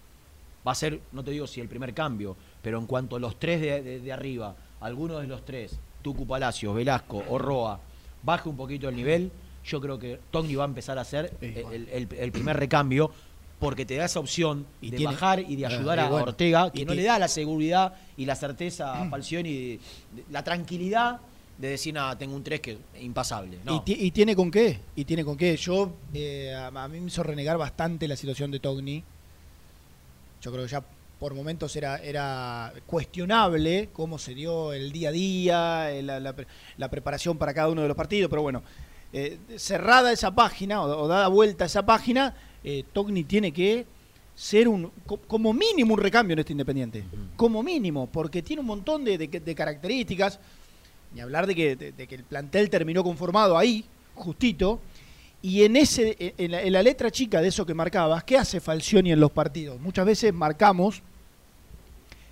va a ser, no te digo si el primer cambio, pero en cuanto a los tres de, de- de arriba, alguno de los tres, Tucu Palacios, Velasco o Roa, baje un poquito el nivel, yo creo que Togni va a empezar a hacer Sí, el, primer recambio. porque te da esa opción Y de tiene- bajar y de Ah, ayudar a Ortega, que no le da la seguridad y la certeza a Falcioni, de- de- la tranquilidad de decir, nada, tengo un 3 que es impasable. No. Y, ti- y tiene con qué, y tiene con qué. Yo, eh, a, a mí me hizo renegar bastante la situación de Togni. Yo creo que ya por momentos era, era cuestionable cómo se dio el día a día, eh, la, la pre- la preparación para cada uno de los partidos, pero bueno, eh, cerrada esa página o, o dada vuelta esa página, eh, Togni tiene que ser un co- como mínimo un recambio en este Independiente, como mínimo, porque tiene un montón de, de- de características, ni hablar de que, de- de que el plantel terminó conformado ahí, justito, y en ese en la, en la letra chica de eso que marcabas, ¿qué hace Falcioni en los partidos? Muchas veces marcamos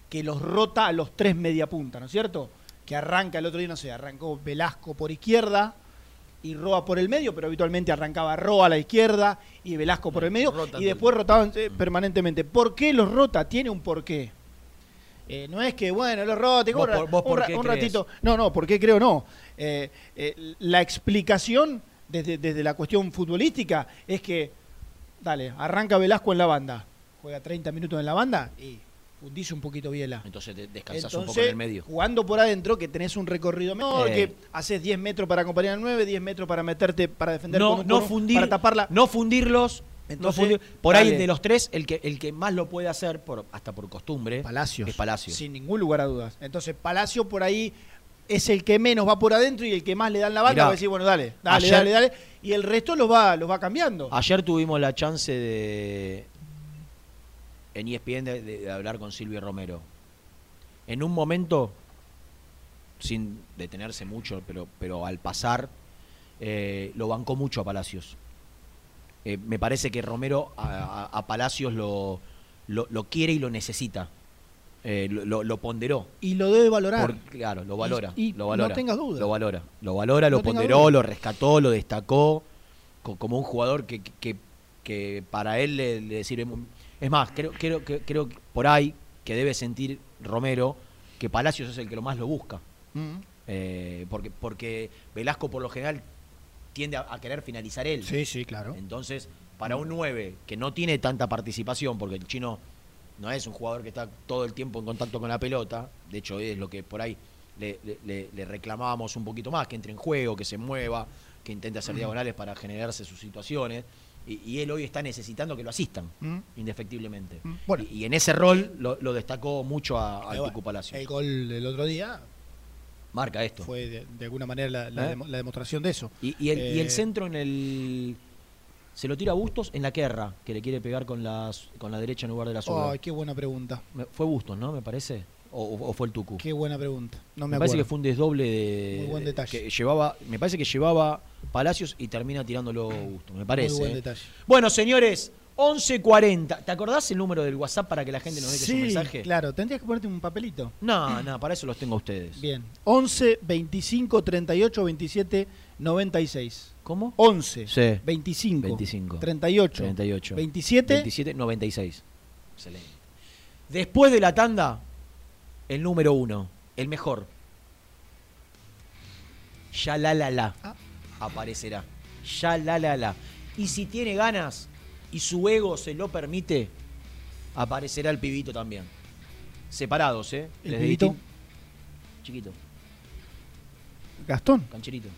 que los rota a los tres media punta, ¿no es cierto? Que arranca el otro día, no sé, arrancó Velasco por izquierda y Roa por el medio, pero habitualmente arrancaba Roa a la izquierda y Velasco por el medio Rotan y después rotaban eh, permanentemente. ¿Por qué los rota? Tiene un porqué. Eh, no es que, bueno, los rota, ¿Vos un por- un qué ratito. No, no, ¿por qué creo no? Eh, la explicación desde, desde la cuestión futbolística es que, dale, arranca Velasco en la banda, juega 30 minutos en la banda y fundice un poquito Biela. Entonces te descansas Entonces, un poco en el medio. jugando por adentro, que tenés un recorrido menor, Eh. que haces 10 metros para acompañar al 9, 10 metros para meterte, para defender No, con- no con- fundir, para taparla. no fundirlos. no Entonces, fundir- por ahí de los tres, el que, el que más lo puede hacer, por, hasta por costumbre, Palacios. es Palacio. Sin ningún lugar a dudas. Entonces, Palacio por ahí es el que menos va por adentro y el que más le dan la banda va a decir, bueno, dale, dale, ayer- dale, dale. Y el resto los va, los va cambiando. Ayer tuvimos la chance de en ESPN de, de- de hablar con Silvio Romero. En un momento, sin detenerse mucho, pero, pero al pasar, eh, lo bancó mucho a Palacios. Eh, me parece que Romero a, a- a Palacios lo, lo, lo quiere y lo necesita. Eh, lo, ponderó. Y lo debe valorar. Por- claro, lo valora. Y- y lo valora. no tengas duda. Lo valora. Lo valora, lo No ponderó, duda. lo rescató, lo destacó co- como un jugador que, que, que para él le, le sirve. Es más, creo, creo, que- creo que por ahí que debe sentir Romero que Palacios es el que lo más lo busca. Mm. Eh, porque, porque Velasco por lo general tiende a, a querer finalizar él. Sí, sí, claro. Entonces, para un 9 que no tiene tanta participación, porque el chino no es un jugador que está todo el tiempo en contacto con la pelota, de hecho es lo que por ahí le, le- le- le reclamábamos un poquito más, que entre en juego, que se mueva, que intente hacer diagonales para generarse sus situaciones, y, y él hoy está necesitando que lo asistan, Mm. indefectiblemente. Mm, bueno. Y, y en ese rol lo, lo destacó mucho a, al Eh, bueno, Tucu Palacio. El gol del otro día Marca esto. fue de, de alguna manera la, la ¿Eh? la demostración de eso. Y, y el, Eh, centro en el. Se lo tira a Bustos en la guerra, que le quiere pegar con, las, con la derecha en lugar de la zurda. Ay, qué buena pregunta. Me- Fue Bustos, ¿no? Me parece. O, o- fue el Tucu. Qué buena pregunta. No me, me parece que fue un desdoble de. Muy buen detalle. Que llevaba, me parece que llevaba Palacios y termina tirándolo Bustos. Me parece. Muy buen ¿eh? detalle. Bueno, señores, 11.40. ¿Te acordás el número del WhatsApp para que la gente nos deje su Sí, mensaje? claro. Tendrías que ponerte un papelito. No, no, para eso los tengo a ustedes. Bien. 11 25 38 27 96. ¿Cómo? 11 Sí. 25 25, 38 38. 27 27, 96. Excelente. Después de la tanda, el número uno, el mejor. Ya la la la. Ah. Aparecerá. Ya la la la. Y si tiene ganas y su ego se lo permite, aparecerá el pibito también. Separados, ¿eh? ¿El pibito? Chiquito, Gastón. cancherito.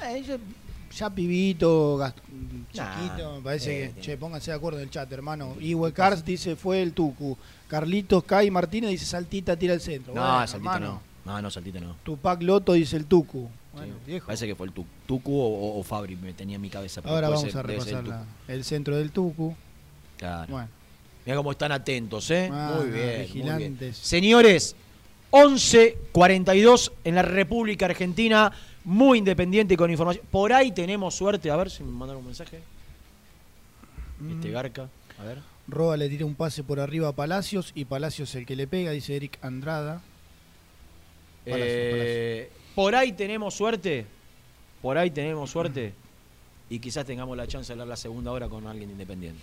Ya, ya pibito, Nah, chiquito, me parece eh, que. Che, pónganse de acuerdo en el chat, hermano. Iwe Cars dice fue el Tucu. Carlitos Kai Martínez dice saltita, tira el centro. No, Bueno, hermano. no. No, no, saltito no. Tupac Loto dice el Tucu. Bueno, Sí, viejo. Parece que fue el Tu- Tucu o, o- Fabri, me tenía en mi cabeza. pero Ahora vamos ser- a el repasar Tucu. la- el centro del Tucu. Claro. Bueno, Mira cómo están atentos, ¿eh? Ah, muy, bien, muy bien. vigilantes. Señores, 11.42 en la República Argentina, muy independiente con información. Por ahí tenemos suerte, a ver si me mandaron un mensaje. Mm. Este Garca, a ver. Roa le tira un pase por arriba a Palacios y Palacios el que le pega, dice Eric Andrada. Eh, por ahí tenemos suerte, por ahí tenemos suerte y quizás tengamos la chance de hablar la segunda hora con alguien independiente.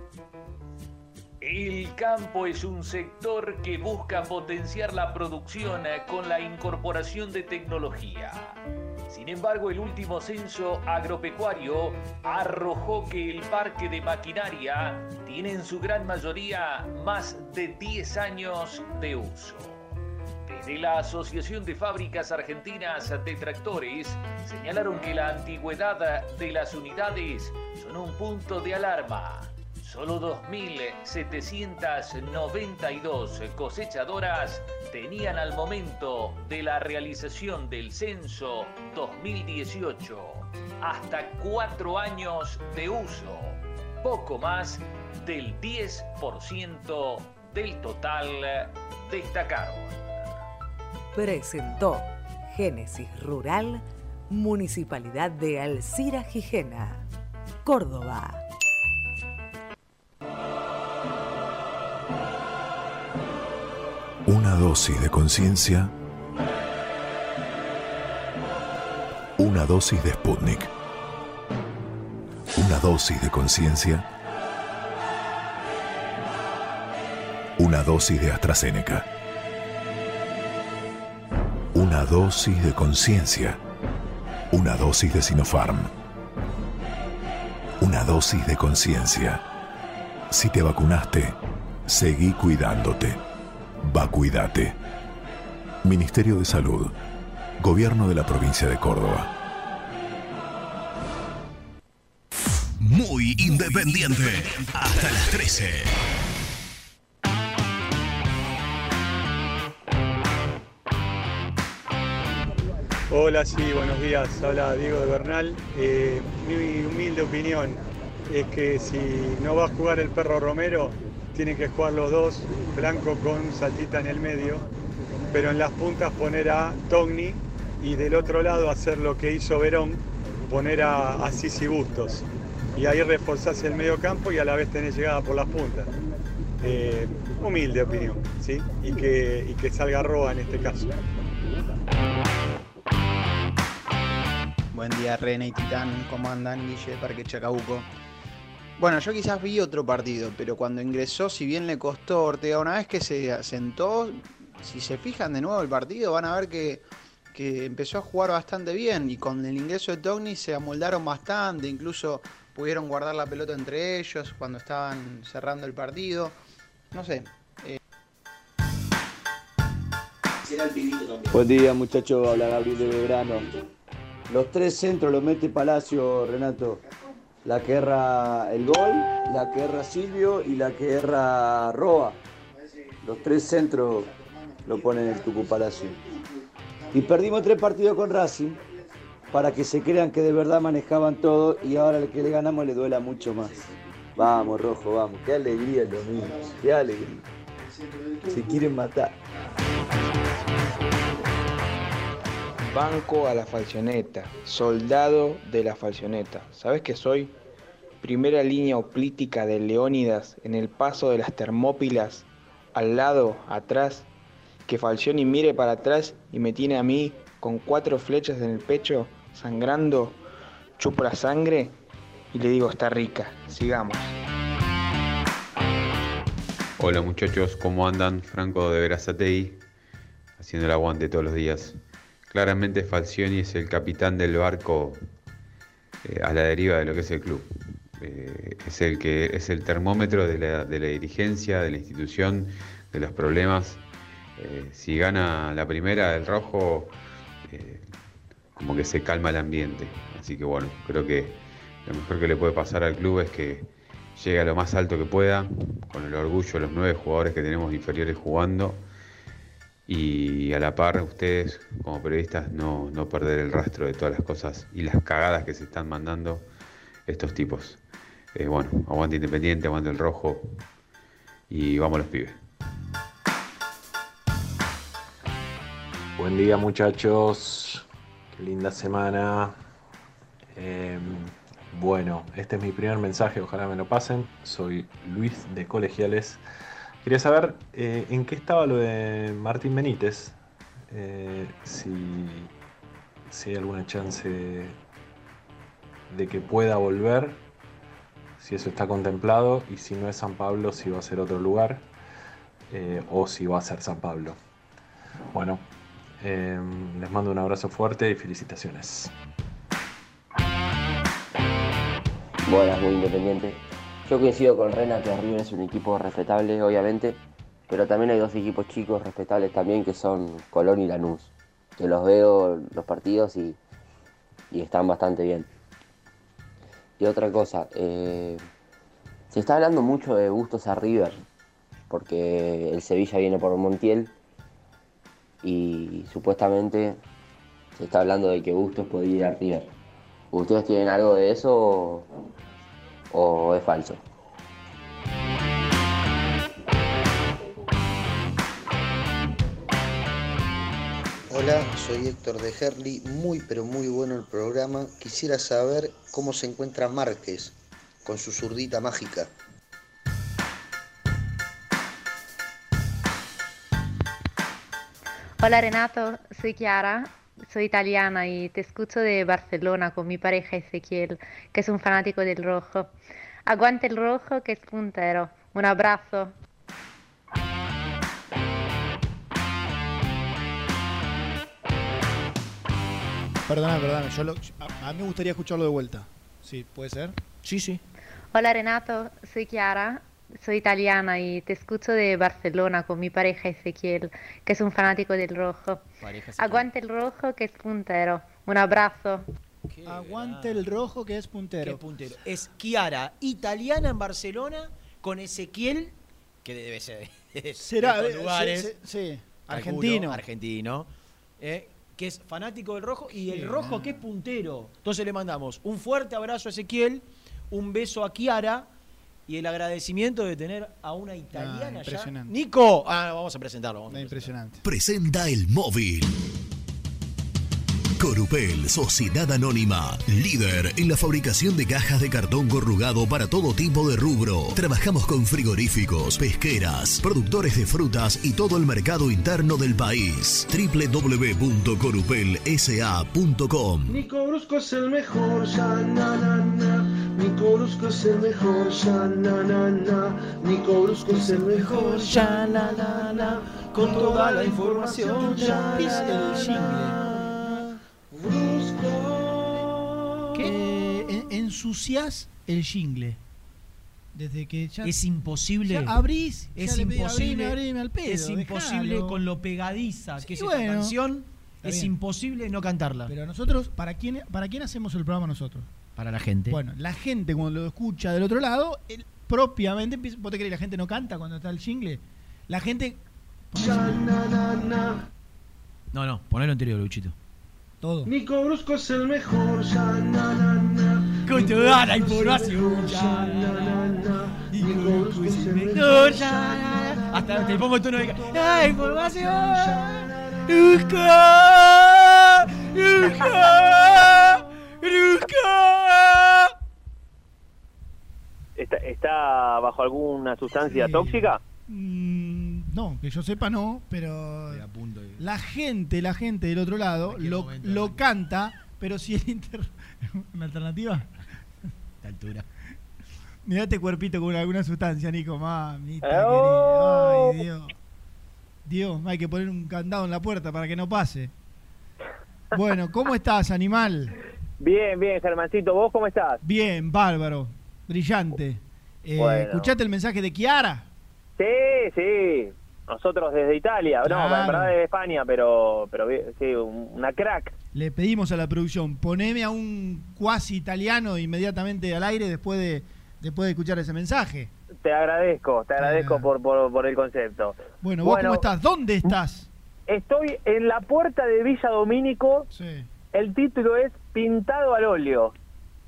El campo es un sector que busca potenciar la producción con la incorporación de tecnología. Sin embargo, el último censo agropecuario arrojó que el parque de maquinaria tiene en su gran mayoría más de 10 años de uso. Desde la Asociación de Fábricas Argentinas de Tractores señalaron que la antigüedad de las unidades son un punto de alarma. Solo 2.792 cosechadoras tenían al momento de la realización del censo 2018 hasta cuatro años de uso, poco más del 10% del total destacaron. Presentó Génesis Rural, Municipalidad de Alcira Gijena, Córdoba. Una dosis de conciencia. Una dosis de Sputnik. Una dosis de conciencia. Una dosis de AstraZeneca. Una dosis de conciencia. Una dosis de Sinopharm. Una dosis de conciencia. Si te vacunaste, seguí cuidándote. Vacuídate. Ministerio de Salud. Gobierno de la provincia de Córdoba. Muy independiente. Hasta las 13. Hola, sí, buenos días. Habla Diego de Bernal. Eh, mi humilde opinión es que si no va a jugar el perro Romero, tienen que jugar los dos, Blanco con Saltita en el medio, pero en las puntas poner a Togni y del otro lado hacer lo que hizo Verón, poner a, a Sisi Bustos. Y ahí reforzarse el medio campo y a la vez tener llegada por las puntas. Eh, humilde opinión, ¿sí? Y que, y que salga Roa en este caso. Buen día, René y Titán. ¿Cómo andan? Guille, Parque Chacabuco. Bueno, yo quizás vi otro partido, pero cuando ingresó, si bien le costó Ortega, una vez que se asentó, si se fijan de nuevo el partido, van a ver que, que empezó a jugar bastante bien y con el ingreso de Togni se amoldaron bastante, incluso pudieron guardar la pelota entre ellos cuando estaban cerrando el partido. No sé. Buen día muchachos, habla Gabriel de Belgrano. Los tres centros los mete Palacio, Renato. La que erra el gol, la que erra Silvio y la que erra Roa. Los tres centros lo ponen el Tucu Palacio. Y perdimos tres partidos con Racing para que se crean que de verdad manejaban todo y ahora el que le ganamos le duela mucho más. Vamos, Rojo, vamos. Qué alegría el domingo. Qué alegría. Se quieren matar. Banco a la falcioneta, soldado de la falcioneta. ¿Sabes qué soy? Primera línea oplítica de Leónidas en el paso de las Termópilas, al lado, atrás, que Falcioni mire para atrás y me tiene a mí con cuatro flechas en el pecho, sangrando, chupo la sangre y le digo, está rica, sigamos. Hola muchachos, ¿cómo andan? Franco de Verazatei, haciendo el aguante todos los días. Claramente Falcioni es el capitán del barco eh, a la deriva de lo que es el club. Eh, es el que es el termómetro de la, de la dirigencia, de la institución, de los problemas. Eh, si gana la primera el rojo, como que se calma el ambiente. Así que bueno, creo que lo mejor que le puede pasar al club es que llegue a lo más alto que pueda, con el orgullo de los nueve jugadores que tenemos inferiores jugando y a la par ustedes como periodistas no, no perder el rastro de todas las cosas y las cagadas que se están mandando estos tipos. Eh, bueno, aguante Independiente, aguante el rojo y vamos los pibes. Buen día muchachos, qué linda semana. Eh, bueno, este es mi primer mensaje, ojalá me lo pasen. Soy Luis de Colegiales. Quería saber eh, en qué estaba lo de Martín Benítez, eh, si, si hay alguna chance de que pueda volver, si eso está contemplado y si no es San Pablo, si va a ser otro lugar eh, o si va a ser San Pablo. Bueno, eh, les mando un abrazo fuerte y felicitaciones. Buenas, muy independiente. Yo coincido con Rena que River es un equipo respetable, obviamente, pero también hay dos equipos chicos respetables también que son Colón y Lanús. Que los veo los partidos y, y están bastante bien. Y otra cosa, eh, se está hablando mucho de gustos a River, porque el Sevilla viene por Montiel y supuestamente se está hablando de que Bustos podría ir a River. ¿Ustedes tienen algo de eso o es falso? Hola, soy Héctor de Herli, muy pero muy bueno el programa. Quisiera saber cómo se encuentra Márquez con su zurdita mágica. Hola Renato, soy Chiara, soy italiana y te escucho de Barcelona con mi pareja Ezequiel, que es un fanático del rojo. Aguante el rojo que es puntero. Un abrazo. Perdóname, perdóname. Yo lo- a, a mí me gustaría escucharlo de vuelta. Sí, ¿puede ser? Sí, sí. Hola Renato, soy Chiara, soy italiana y te escucho de Barcelona con mi pareja Ezequiel, que es un fanático del rojo. Aguante el rojo que es puntero. Un abrazo. Aguante el rojo que es puntero. Qué puntero. Es Chiara, italiana en Barcelona, con Ezequiel, que debe ser de Será, estos eh, lugares. sí, sí, sí. calculo, Argentino. Argentino. eh, que es fanático del rojo y el rojo que es puntero. Entonces le mandamos un fuerte abrazo a Ezequiel, un beso a Chiara y el agradecimiento de tener a una italiana ya. impresionante. Nico, ah, vamos a presentarlo. vamos a Impresionante. Presenta el móvil. Corupel, Sociedad Anónima, líder en la fabricación de cajas de cartón corrugado para todo tipo de rubro. Trabajamos con frigoríficos, pesqueras, productores de frutas y todo el mercado interno del país. www.corupelsa.com Nico Brusco es el mejor, ya na na na. Nico Brusco es el mejor, ya na na na. Nico Brusco es el mejor, ya na na na. Con toda la información, ya Pis el jingle. Eh, en- ensuciás el jingle. Desde que ya. Es imposible. Ya abrís, ya es pedí, imposible. abrime, abrime al pedo, es imposible dejalo. con lo pegadiza que es Sí, esta bueno. canción. Está Es bien. imposible no cantarla. Pero nosotros, ¿para quién, ¿para quién hacemos el programa nosotros? Para la gente. Bueno, la gente cuando lo escucha del otro lado, él propiamente empieza. ¿Vos te crees que la gente no canta cuando está el jingle? La gente. No, no, ponelo anterior, Luchito. Todo. Nico Brusco es el mejor, ya na na na. Con toda la información, ya na na na. Nico Brusco es el No, mejor, ya, ya na na Hasta te pongo el tono de. Ah, ¡Ah, información! ¡Rusca! ¡Rusca! ¡Rusca! ¿Está, está bajo alguna sustancia tóxica? Mm, no, que yo sepa no, pero la gente, la gente del otro lado lo, lo canta, pero si el inter... ¿Una alternativa? De altura. Mirá este cuerpito con alguna sustancia, Nico, mamita Oh. querida. Ay, Dios. Dios, hay que poner un candado en la puerta para que no pase. Bueno, ¿cómo estás, animal? Bien, bien, Germancito. ¿Vos cómo estás? Bien, bárbaro, brillante. Eh, Bueno. ¿Escuchaste el mensaje de Kiara? Sí, sí. Nosotros desde Italia. Claro. No, en verdad desde España, pero, pero sí, un- una crack. Le pedimos a la producción, poneme a un cuasi italiano inmediatamente al aire después de, después de escuchar ese mensaje. Te agradezco, te agradezco por, por, por el concepto. Bueno, ¿vos cómo estás? ¿Dónde estás? Estoy en la puerta de Villa Domínico. Sí. El título es Pintado al óleo.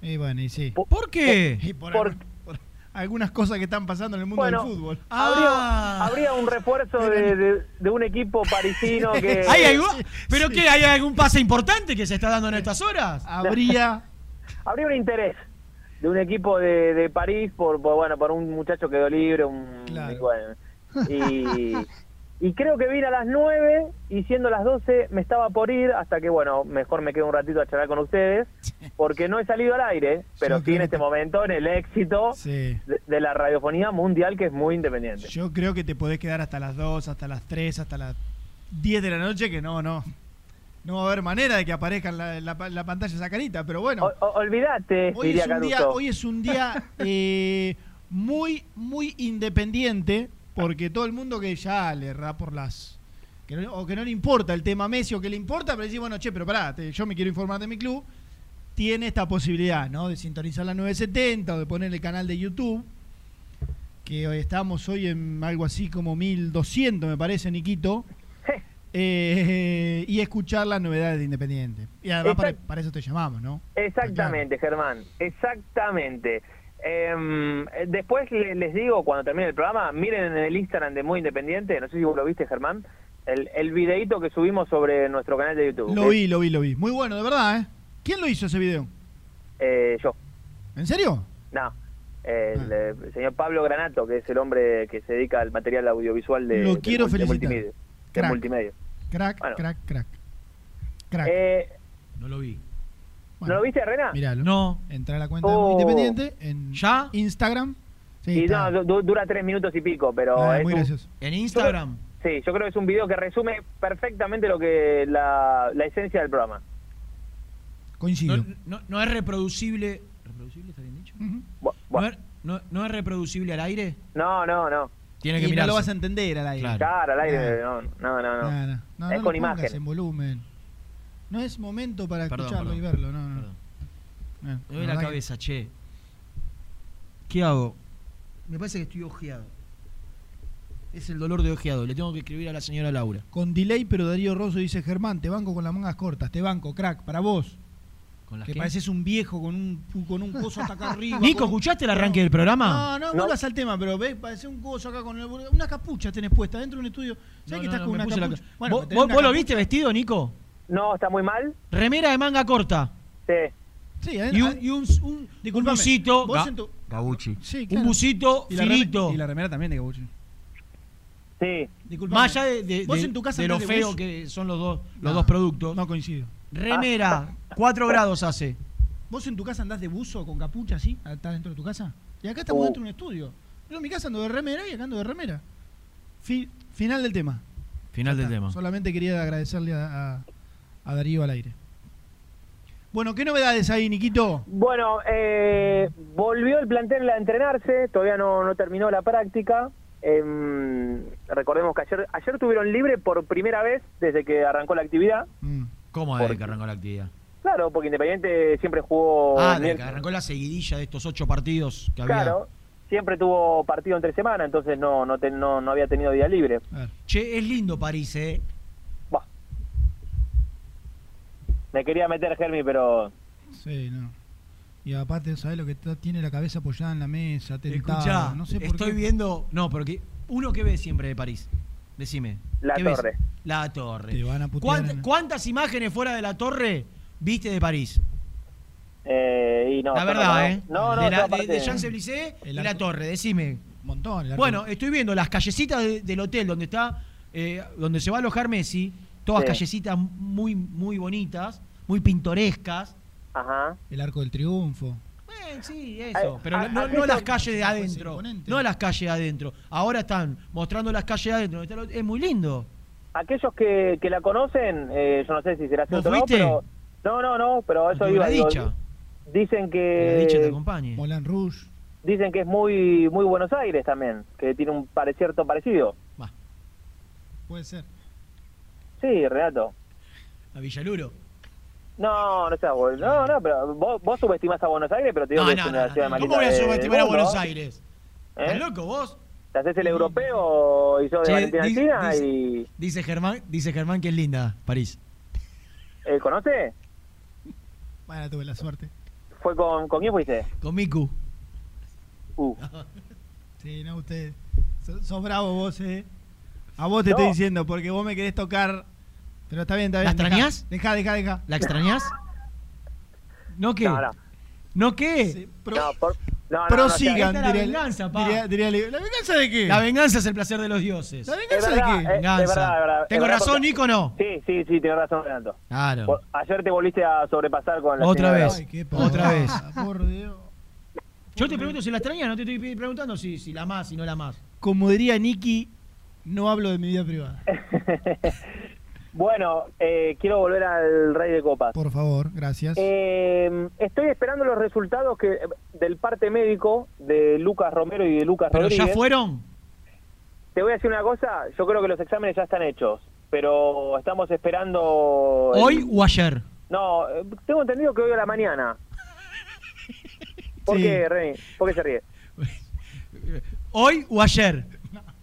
Y bueno, y sí. ¿Por qué? Y por, Por- algún- por algunas cosas que están pasando en el mundo Bueno, del fútbol. Habría, habría un refuerzo de, de- de un equipo parisino que... ¿Hay algo? ¿Pero qué? ¿Hay algún pase importante que se está dando en estas horas? Habría. Habría un interés de un equipo de, de París por, por, bueno por un muchacho que quedó libre, un y bueno, y, y creo que vine a las 9 y siendo las 12 me estaba por ir hasta que bueno, mejor me quedo un ratito a charlar con ustedes porque no he salido al aire, pero sí en este momento en el éxito Sí. de, de la radiofonía mundial que es muy independiente. Yo creo que te podés quedar hasta las 2, hasta las 3, hasta las 10 de la noche, que no, no. No va a haber manera de que aparezca en la, pantalla esa carita, pero bueno. O- o- olvídate, Hoy diría es un día, hoy es un día eh, muy, muy independiente, porque todo el mundo que ya le da por las. Que no- o que no le importa el tema Messi, o que le importa, pero dice, bueno, che, pero pará, te- yo me quiero informar de mi club, tiene esta posibilidad, ¿no? De sintonizar la 970 o de poner el canal de YouTube, que hoy estamos hoy en algo así como 1200, me parece, Niquito. eh, y escuchar las novedades de Independiente. Y además para, para eso te llamamos, ¿no? Exactamente, Germán, exactamente. Em, eh, después le- les digo, cuando termine el programa, miren en el Instagram de Muy Independiente, no sé si vos lo viste, Germán, el, el videíto que subimos sobre nuestro canal de YouTube. Lo vi, lo vi, lo vi. Muy bueno, de verdad, ¿eh? ¿Quién lo hizo ese video? Eh, yo, ¿En serio? no. El, Ah. eh, señor Pablo Granato, que es el hombre que se dedica al material audiovisual de, Lo de quiero de felicitar. multimedia. de Crack. multimedia. Crack, Bueno. crack, crack. Crack. Eh, No lo vi. ¿No lo viste, Rena? Míralo. No. Entra a la cuenta de Oh. Independiente en ¿Ya? Instagram. Sí, y está. no, du- dura tres minutos y pico, pero Ah, es muy un- gracioso. ¿En Instagram? Sí, yo creo que es un video que resume perfectamente lo que la, la esencia del programa. Coincido. No, no- no es reproducible. ¿Reproducible está bien dicho? Bu- ¿No es, no- no es reproducible al aire? No, no, no. Tiene y que no mirarse. lo vas a entender al aire. Claro. Claro, al aire, no, no, no. no. No, no. No, es no con lo pongas imagen. en volumen. No es momento para Perdón, escucharlo perdón. y verlo. No, no. Perdón. No, Me duele la que- cabeza, che. ¿Qué hago? Me parece que estoy ojeado. Es el dolor de ojeado. Le tengo que escribir a la señora Laura. Con delay, pero Darío Rosso dice, Germán, te banco con las mangas cortas, te banco, crack, para vos. ¿Con las Que qué? pareces un viejo con un, con un coso hasta acá arriba. Nico, con- ¿escuchaste el arranque del programa? No, no, No. vuelvas al tema, pero ves, parece un coso acá con el, una capucha tenés puesta dentro de un estudio. ¿Sabés No, que no, estás no, con una la capucha? ca- Bueno, ¿Vos, vos- una lo capucha- viste vestido, Nico? No, está muy mal. Remera de manga corta. Sí. Sí, ¿eh? Y un, y un, un, un busito. vos Ga- en tu- Gabucci. Sí, Un busito Y la finito. y la remera también de Gabucci. Sí. Disculpame. Más allá de, de- Vos de- en tu casa de lo andás de feo bus- que son los dos, los No, dos productos. No coincido. Remera, 4 grados hace. ¿Vos en tu casa andás de buzo con capucha así? ¿Estás dentro de tu casa? Y acá estamos Uh. dentro de un estudio. Yo en mi casa ando de remera y acá ando de remera. Fi- final del tema. Final del tema. Solamente quería agradecerle a, a- a Darío al aire. Bueno, ¿qué novedades hay, Niquito? Bueno, eh, volvió el plantel a entrenarse, todavía no, no terminó la práctica. Em, recordemos que ayer, ayer tuvieron libre por primera vez desde que arrancó la actividad. ¿Cómo desde que arrancó la actividad? Claro, porque Independiente siempre jugó... Ah, desde que arrancó la seguidilla de estos ocho partidos que había. Claro, siempre tuvo partido entre semana, entonces no, no, te- no, no había tenido día libre. Che, es lindo París, ¿eh? Me quería meter Germi, pero Sí, no. Y aparte, ¿sabes lo que está- tiene la cabeza apoyada en la mesa? Tentada, Escuchá, no sé por estoy qué. viendo. No, porque uno que ve siempre de París. Decime. La ¿qué ves? torre. La torre. Te van a putear ¿Cuánt- en- ¿Cuántas imágenes fuera de la torre viste de París? eh, y no. la verdad, no, ¿eh? No, no, de, la, de, de Champs-Élysées y la torre, decime. montón. el Bueno, estoy viendo las callecitas de- del hotel donde está, eh, donde se va a alojar Messi, todas Sí. callecitas muy, muy bonitas, muy pintorescas. Ajá. el arco del triunfo. Eh, sí, eso. Ay, Pero a- no, a- no eso- las calles de Pues adentro. No las calles de adentro. Ahora están mostrando las calles de adentro. Es muy lindo. Aquellos que, que la conocen, eh, yo no sé si será ¿Vos cierto o no, pero... No, no, no, pero eso iba. la digo, dicha. Dicen La dicha te que... acompañe. Moulin Rouge. Dicen que es muy muy Buenos Aires también, que tiene un pare- cierto parecido. Puede ser. Sí, Renato. A Villaluro. No, no seas bol- No, no, pero vos, vos subestimás a Buenos Aires, pero te digo No, que no, es una no, ciudades no. ¿Cómo voy a subestimar a. Buenos Aires? ¿Eh? ¿Estás loco vos? ¿Te haces el europeo y sos de Valentina China y... Dice Germán, dice Germán que es linda París. ¿Eh, ¿Conoce? Bueno, tuve la suerte. ¿Fue con, con quién fuiste? Con Miku. Uh. Sí, no, usted. Sos, sos bravo vos, eh. A vos te estoy diciendo, porque vos me querés tocar. Pero está bien, está bien. ¿La dejá, extrañás? Deja, deja, deja. ¿La extrañás? ¿No qué? No, no. ¿No qué? no, por- no, no, no, Prosigan, es la diría- venganza, pa. diría- diría- ¿La venganza de qué? La venganza es el placer de los dioses. ¿La venganza verdad, de qué? es Venganza. verdad, es verdad, es ¿Tengo verdad, razón, porque- Nico, no? Sí, sí, sí, tienes razón, Renato. Claro. Por- Ayer te volviste a sobrepasar con la Otra vez. Ay, qué Otra vez. Por Dios. Yo te pregunto si la extrañas, no te estoy preguntando si, si la más, si no la más. Como diría Nicky, no hablo de mi vida privada. Bueno, eh, quiero volver al Rey de Copas. Por favor, gracias. Eh, estoy esperando los resultados que del parte médico de Lucas Romero y de Lucas ¿Pero Rodríguez. ya fueron? Te voy a decir una cosa, yo creo que los exámenes ya están hechos, pero estamos esperando... el- ¿Hoy o ayer? No, tengo entendido que hoy a la mañana. ¿Por Sí. qué, Reni? ¿Por qué se ríe? ¿Hoy o ayer?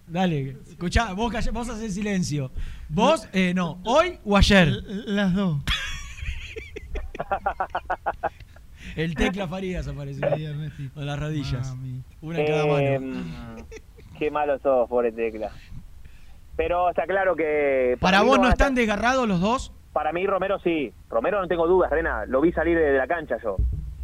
Dale, escuchá, vos, vos haces silencio. Vos, eh, no, ¿hoy o ayer? Las dos. El tecla Farías apareció. Con las rodillas. Mami. Una en cada mano. Eh, qué malo sos, pobre Tecla. Pero está claro que... ¿Para vos no están estar- desgarrados los dos? Para mí Romero sí. Romero no tengo dudas, Rena. Lo vi salir de la cancha yo.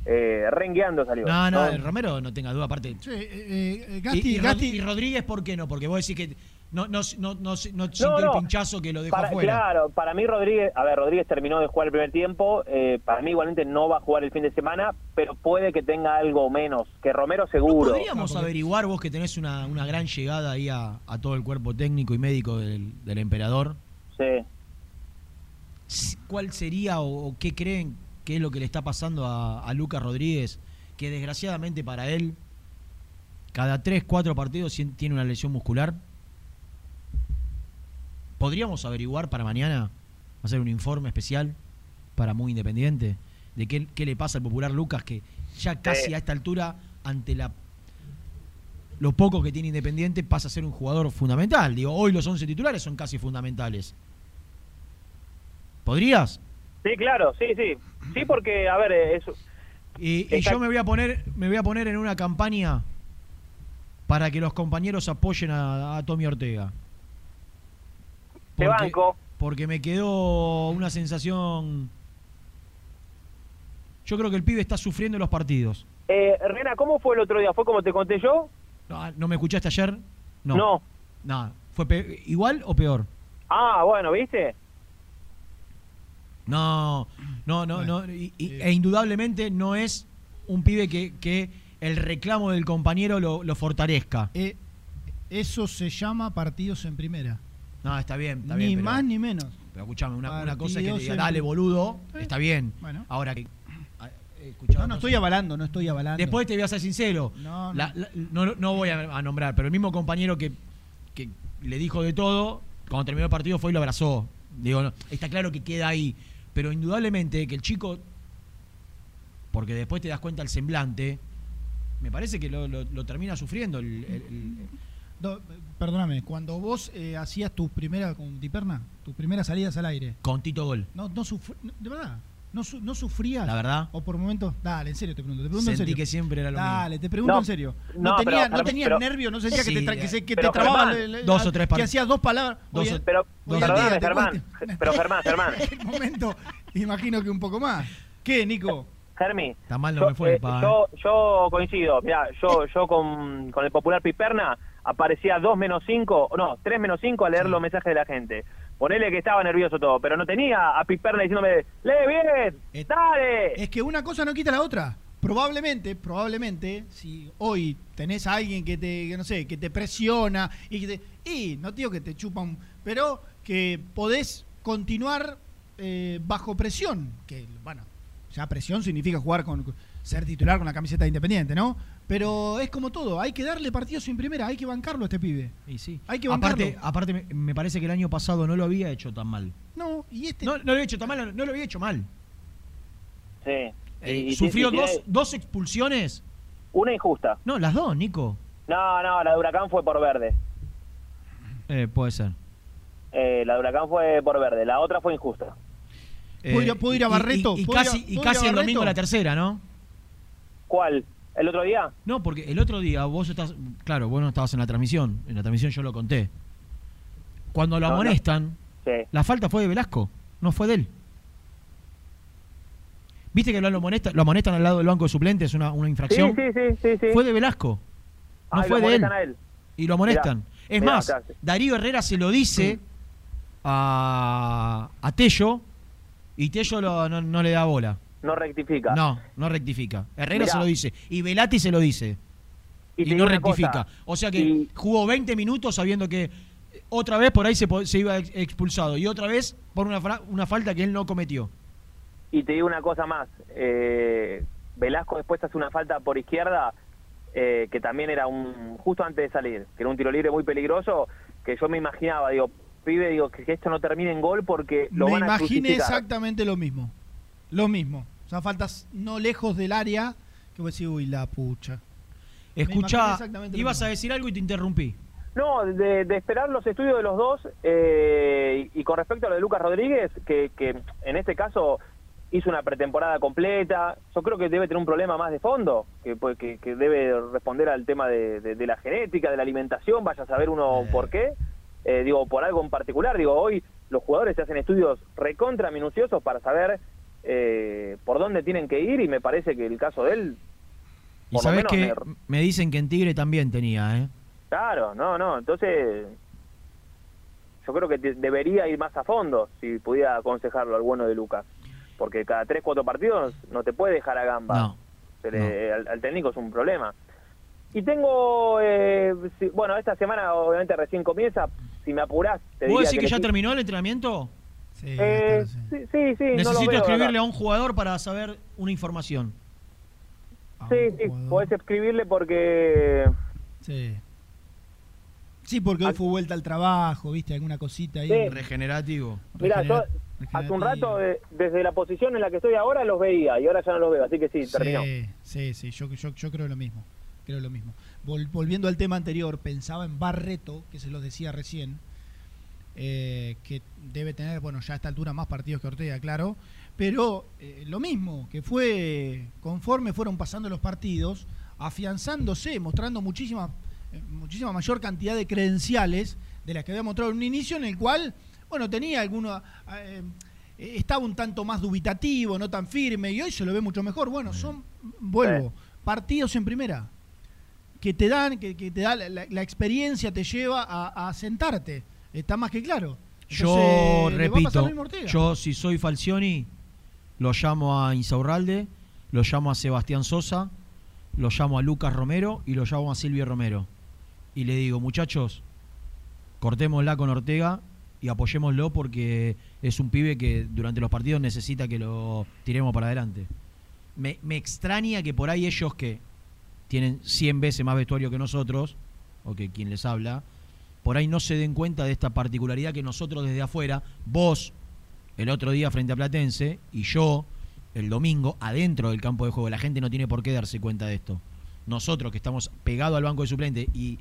Eh, rengueando salió. No, no, el Romero no tenga duda, aparte. Eh, eh, Y, Gasti, y Gasti, y Rodríguez, ¿por qué no? Porque vos decís que no, no, no, no, no sintió el pinchazo que lo dejó Para- afuera. Claro, para mí Rodríguez, a ver, Rodríguez terminó de jugar el primer tiempo, eh, para mí igualmente no va a jugar el fin de semana, pero puede que tenga algo menos, que Romero seguro. ¿Podríamos averiguar vos que tenés una, una gran llegada ahí a, a todo el cuerpo técnico y médico del, del emperador? Sí. ¿Cuál sería o, o qué creen que es lo que le está pasando a, a Lucas Rodríguez? Que desgraciadamente para él, cada 3, 4 partidos tiene una lesión muscular. ¿Podríamos averiguar para mañana, hacer un informe especial para Muy Independiente? De qué, qué le pasa al popular Lucas, que ya casi Sí. a esta altura, ante la lo poco que tiene Independiente, pasa a ser un jugador fundamental. Digo, hoy los 11 titulares son casi fundamentales. ¿Podrías? Sí, claro, sí, sí. Sí, porque, a ver, eso... Y, yo me voy a poner, me voy a poner en una campaña para que los compañeros apoyen a, a Tommy Ortega. Porque- banco, porque me quedó una sensación... Yo creo que el pibe está sufriendo los partidos. Eh, Rena, ¿cómo fue el otro día? ¿Fue como te conté yo? No, ¿no me escuchaste ayer? No. No. No, ¿Fue pe- igual o peor? Ah, bueno, ¿viste? No, no, no, no. y- y- e indudablemente no es un pibe que, que el reclamo del compañero lo, lo fortalezca. Eh, eso se llama partidos en primera. No, está bien, está ni bien. pero- más ni menos. Pero escuchame, una, una cosa es que te diga, dale, boludo, Eh, está bien. bueno. Ahora que. ah, No, no estoy avalando, no estoy avalando. Después te voy a ser sincero. No, no. La- la- no, no voy a, a nombrar, pero el mismo compañero que, que le dijo de todo, cuando terminó el partido fue y lo abrazó. Digo, no, está claro que queda ahí. Pero indudablemente que el chico, porque después te das cuenta el semblante, me parece que lo, lo- lo termina sufriendo. el- el- el- Do- perdóname, cuando vos eh, hacías tus primeras con Tiperna, tus primeras salidas al aire, con Tito Gol. no, no sufr- no, de verdad, no, su- no sufrías. La verdad. O por momentos, dale, en serio te pregunto, te pregunto en Sentí serio. que siempre era lo Dale, mismo. te pregunto No, en serio. No, no, tenía, pero, no tenías pero- nervio, no sentía que te, tra- que se, que te trababa. Germán, el- el- dos o tres Que par- hacías dos palabras. Dos Oye, o- Pero, en perdóname, día Germán. Pero, Germán, Germán. en el momento, imagino que un poco más. ¿Qué, Nico? Germi. Tan mal no yo, me fue, eh, pa, yo, yo coincido. Mira, yo, yo con, con el popular Piperna aparecía 2 menos 5, no, 3 menos 5 a leer los mensajes de la gente. Ponele que estaba nervioso todo, pero no tenía a Piperna diciéndome, lee bien, dale. Es que una cosa no quita la otra. Probablemente, probablemente, si hoy tenés a alguien que te, que no sé, que te presiona y que te, y no digo que te chupan, pero que podés continuar eh, bajo presión, que bueno, ya presión significa jugar con ser titular con la camiseta de Independiente, ¿no? Pero es como todo, hay que darle partidos en primera, hay que bancarlo a este pibe. Y sí. Hay que bancarlo. Aparte, aparte me, me parece que el año pasado no lo había hecho tan mal. No, y este No, no lo había hecho tan mal, no lo había hecho mal. Sí. Eh, Y- sufrió y dos, dos expulsiones. Una injusta. No, las dos, Nico. No, no, la de Huracán fue por verde. Eh, puede ser. Eh, la de Huracán fue por verde, la otra fue injusta. ¿Puedo ir a- puedo ir a y- Barreto? Y, y ¿Puedo ir a- casi, y casi el domingo la tercera, ¿no? ¿Cuál? ¿El otro día? No, porque el otro día vos estás. Claro, vos no estabas en la transmisión. En la transmisión yo lo conté. Cuando lo No, no. amonestan, Sí. la falta fue de Velasco, no fue de él. ¿Viste que lo, amonesta- lo amonestan al lado del banco de suplentes, una, una infracción? sí, sí, sí, sí. Fue de Velasco. No Ah, fue lo de él. amonestan a él. Y lo amonestan. Mirá, es mirá, más, acá. Darío Herrera se lo dice a, a Tello y Tello lo- no, no le da bola. No rectifica. No, no rectifica. Herrera Mirá. se lo dice. Y Velati se lo dice. Y no rectifica. cosa, O sea que y- jugó 20 minutos sabiendo que eh, otra vez por ahí se, iba ex- expulsado. Y otra vez por una, una falta que él no cometió. Y te digo una cosa más. Eh, Velasco después hace una falta por izquierda eh, que también era un justo antes de salir, que era un tiro libre muy peligroso, que yo me imaginaba, digo, pibe, digo, que esto no termine en gol porque lo Me van a imaginé exactamente lo mismo. Lo mismo. O sea, faltas no lejos del área que vos decís, uy, la pucha. Lo ibas a decir algo y te interrumpí. No, de, de esperar los estudios de los dos eh, y, y con respecto a lo de Lucas Rodríguez, que, que en este caso hizo una pretemporada completa, yo creo que debe tener un problema más de fondo, que, pues, que, que debe responder al tema de, de- de la genética, de la alimentación, vaya a saber uno por qué, Eh, digo, por algo en particular, digo, hoy los jugadores se hacen estudios recontra minuciosos para saber eh, por dónde tienen que ir y me parece que el caso de él, Y menos que me- me dicen que en Tigre también tenía, ¿eh? Claro, no, no, entonces yo creo que debería ir más a fondo si pudiera aconsejarlo al bueno de Lucas, porque cada tres, cuatro partidos no te puede dejar a gamba. No, Se le- al, al técnico es un problema. Y tengo, eh, si- bueno, esta semana obviamente recién comienza, si me apurás, te ¿Vos diría decís que el ya equipo- terminó el entrenamiento? Eh, sí, sí, sí, no lo Necesito veo, escribirle a un jugador para saber una información. Sí, sí, podés escribirle porque... Sí. Sí, porque hoy fue vuelta al trabajo, viste, alguna cosita ahí. Sí. Regenerativo. Mira, yo hace un rato, desde la posición en la que estoy ahora, los veía y ahora ya no los veo, así que sí, terminó. Sí, sí, sí, yo, yo, yo creo lo mismo. Creo lo mismo. Vol- volviendo al tema anterior, pensaba en Barreto, que se los decía recién, eh, que debe tener, bueno, ya a esta altura más partidos que Ortega, claro, pero eh, lo mismo, que fue conforme fueron pasando los partidos, afianzándose, mostrando muchísima, eh, muchísima mayor cantidad de credenciales de las que había mostrado en un inicio en el cual bueno, tenía alguno, eh, estaba un tanto más dubitativo, no tan firme, y hoy se lo ve mucho mejor. Bueno, son, vuelvo, partidos en primera, que te dan, que, te da la, experiencia, te lleva a, sentarte. Está más que claro. yo repito, yo si soy Falcioni, lo llamo a Insaurralde, lo llamo a Sebastián Sosa, lo llamo a Lucas Romero y lo llamo a Silvio Romero. Y le digo, muchachos, cortémosla con Ortega y apoyémoslo porque es un pibe que durante los partidos necesita que lo tiremos para adelante. Me, extraña que por ahí ellos que tienen 100 veces más vestuario que nosotros, o que quien les habla, por ahí no se den cuenta de esta particularidad que nosotros desde afuera, vos el otro día frente a Platense y yo el domingo adentro del campo de juego, la gente no tiene por qué darse cuenta de esto. Nosotros que estamos pegados al banco de suplente y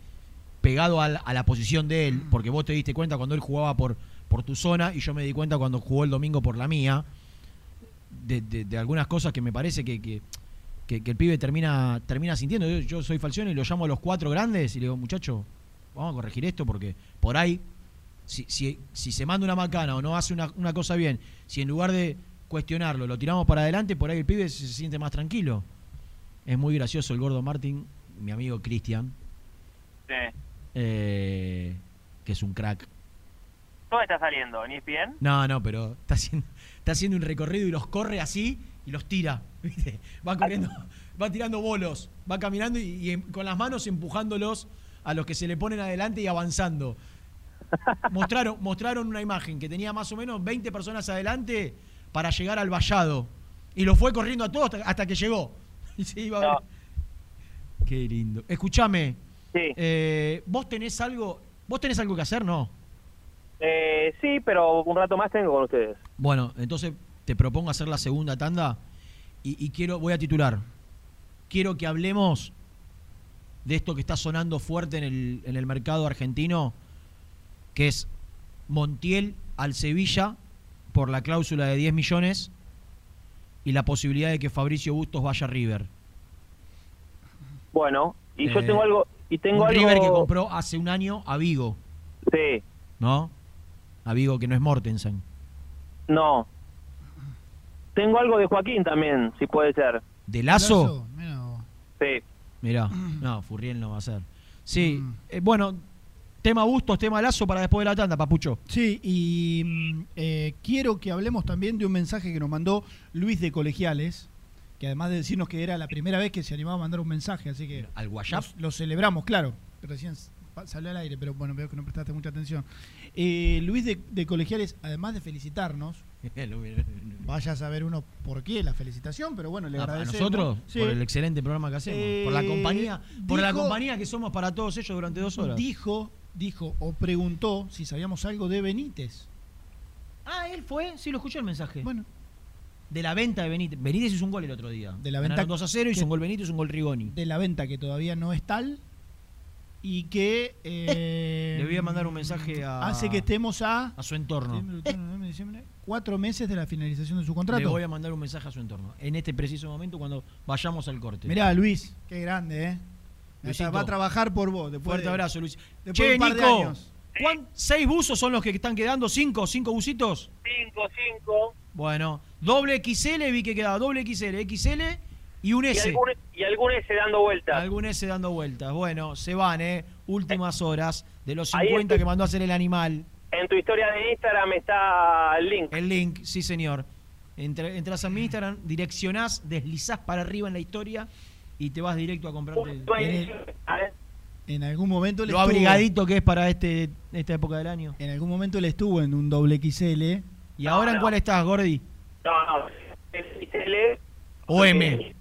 pegado a la, posición de él, porque vos te diste cuenta cuando él jugaba por, por tu zona y yo me di cuenta cuando jugó el domingo por la mía, de, algunas cosas que me parece que, que, el pibe termina, termina sintiendo. Yo, soy Falcione y lo llamo a los cuatro grandes y le digo, muchacho, vamos a corregir esto porque por ahí, si, si, si se manda una macana o no hace una, una cosa bien, si en lugar de cuestionarlo lo tiramos para adelante, por ahí el pibe se, se siente más tranquilo. Es muy gracioso el gordo Martín, mi amigo Cristian. Sí eh, que es un crack. ¿Dónde está saliendo? ¿Ni bien? No, no, pero está haciendo, está haciendo un recorrido y los corre así y los tira. Va corriendo, va tirando bolos, va caminando y, con las manos empujándolos a los que se le ponen adelante y avanzando. Mostraron, mostraron una imagen que tenía más o menos 20 personas adelante para llegar al vallado. Y lo fue corriendo a todos hasta, que llegó. Y se iba Qué lindo. Escúchame, Sí. Eh, ¿Vos tenés algo, vos tenés algo que hacer, no? Eh, sí, pero un rato más tengo con ustedes. Bueno, entonces te propongo hacer la segunda tanda y, quiero, voy a titular. Quiero que hablemos de esto que está sonando fuerte en el, en el mercado argentino, que es Montiel al Sevilla por la cláusula de 10 millones y la posibilidad de que Fabricio Bustos vaya a River. Bueno, y yo eh, tengo algo, y tengo un algo... River que compró hace un año a Vigo. Sí. ¿No? A Vigo que no es Mortensen. No. Tengo algo de Joaquín también, si puede ser. ¿De Lazo? Sí. Mirá, no, Furriel no va a ser. Sí, mm. eh, bueno, tema Bustos, tema Lazo para después de la tanda, Papucho. Sí, y mm, eh, quiero que hablemos también de un mensaje que nos mandó Luis de Colegiales, que además de decirnos que era la primera vez que se animaba a mandar un mensaje, así que... ¿Al WhatsApp? Lo, celebramos, claro. Recién salió al aire, pero bueno, veo que no prestaste mucha atención. Eh, Luis de, Colegiales, además de felicitarnos, vaya a saber uno por qué la felicitación, pero bueno, le agradecemos. ¿A nosotros? Por el excelente programa que hacemos. por la eh, compañía por la compañía que somos para todos ellos durante dos horas. Dijo, dijo o preguntó si sabíamos algo de Benítez. Ah, él fue, sí lo escuchó el mensaje. Bueno, de la venta de Benítez. Benítez hizo un gol el otro día. De la venta 2 a 0, hizo un gol Benítez, un gol Rigoni. De la venta que todavía no es tal y que eh, le voy a mandar un mensaje a hace que estemos a a su entorno. Cuatro meses de la finalización de su contrato. Le voy a mandar un mensaje a su entorno en este preciso momento cuando vayamos al corte. Mirá Luis qué grande eh. Va a trabajar por vos fuerte abrazo Luis. che Nico ¿seis buzos son los que están quedando cinco cinco busitos cinco cinco. Bueno, doble XL, vi que quedaba doble XL, XL y un S. Y algún, S dando vueltas. Algún S dando vueltas. Bueno, se van, ¿eh? Últimas horas de los 50 que mandó a hacer el animal. En tu historia de Instagram está el link. El link, sí, señor. entras a mi Instagram, direccionás, deslizás para arriba en la historia y te vas directo a comprarte. En, en algún momento Lo abrigadito que es para este esta época del año. En algún momento le estuvo en un doble XL ¿Y ahora en cuál estás, Gordy? No, no, L. ¿O M?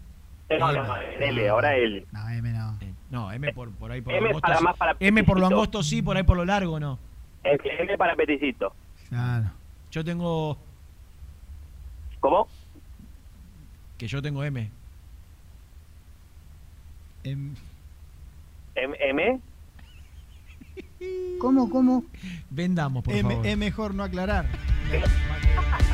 No, no, L, ahora L. No, M no. No, M por, por ahí por lo angosto. M por lo angosto sí, por ahí por lo largo no. M para peticito. Claro. Yo tengo. ¿Cómo? Que yo tengo M. M. M. ¿Cómo, cómo? Vendamos, por favor. Es mejor no aclarar.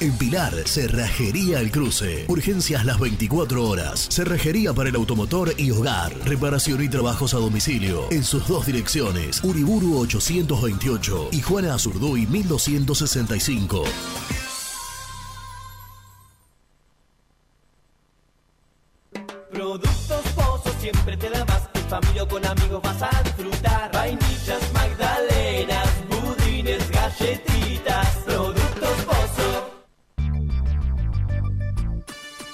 En Pilar, Cerrajería El Cruce. Urgencias las 24 horas. Cerrajería para el automotor y hogar. Reparación y trabajos a domicilio. En sus dos direcciones. Uriburu 828 y Juana Azurduy 1265. Productos Pozos siempre te da más. En familia con amigos vas a disfrutar.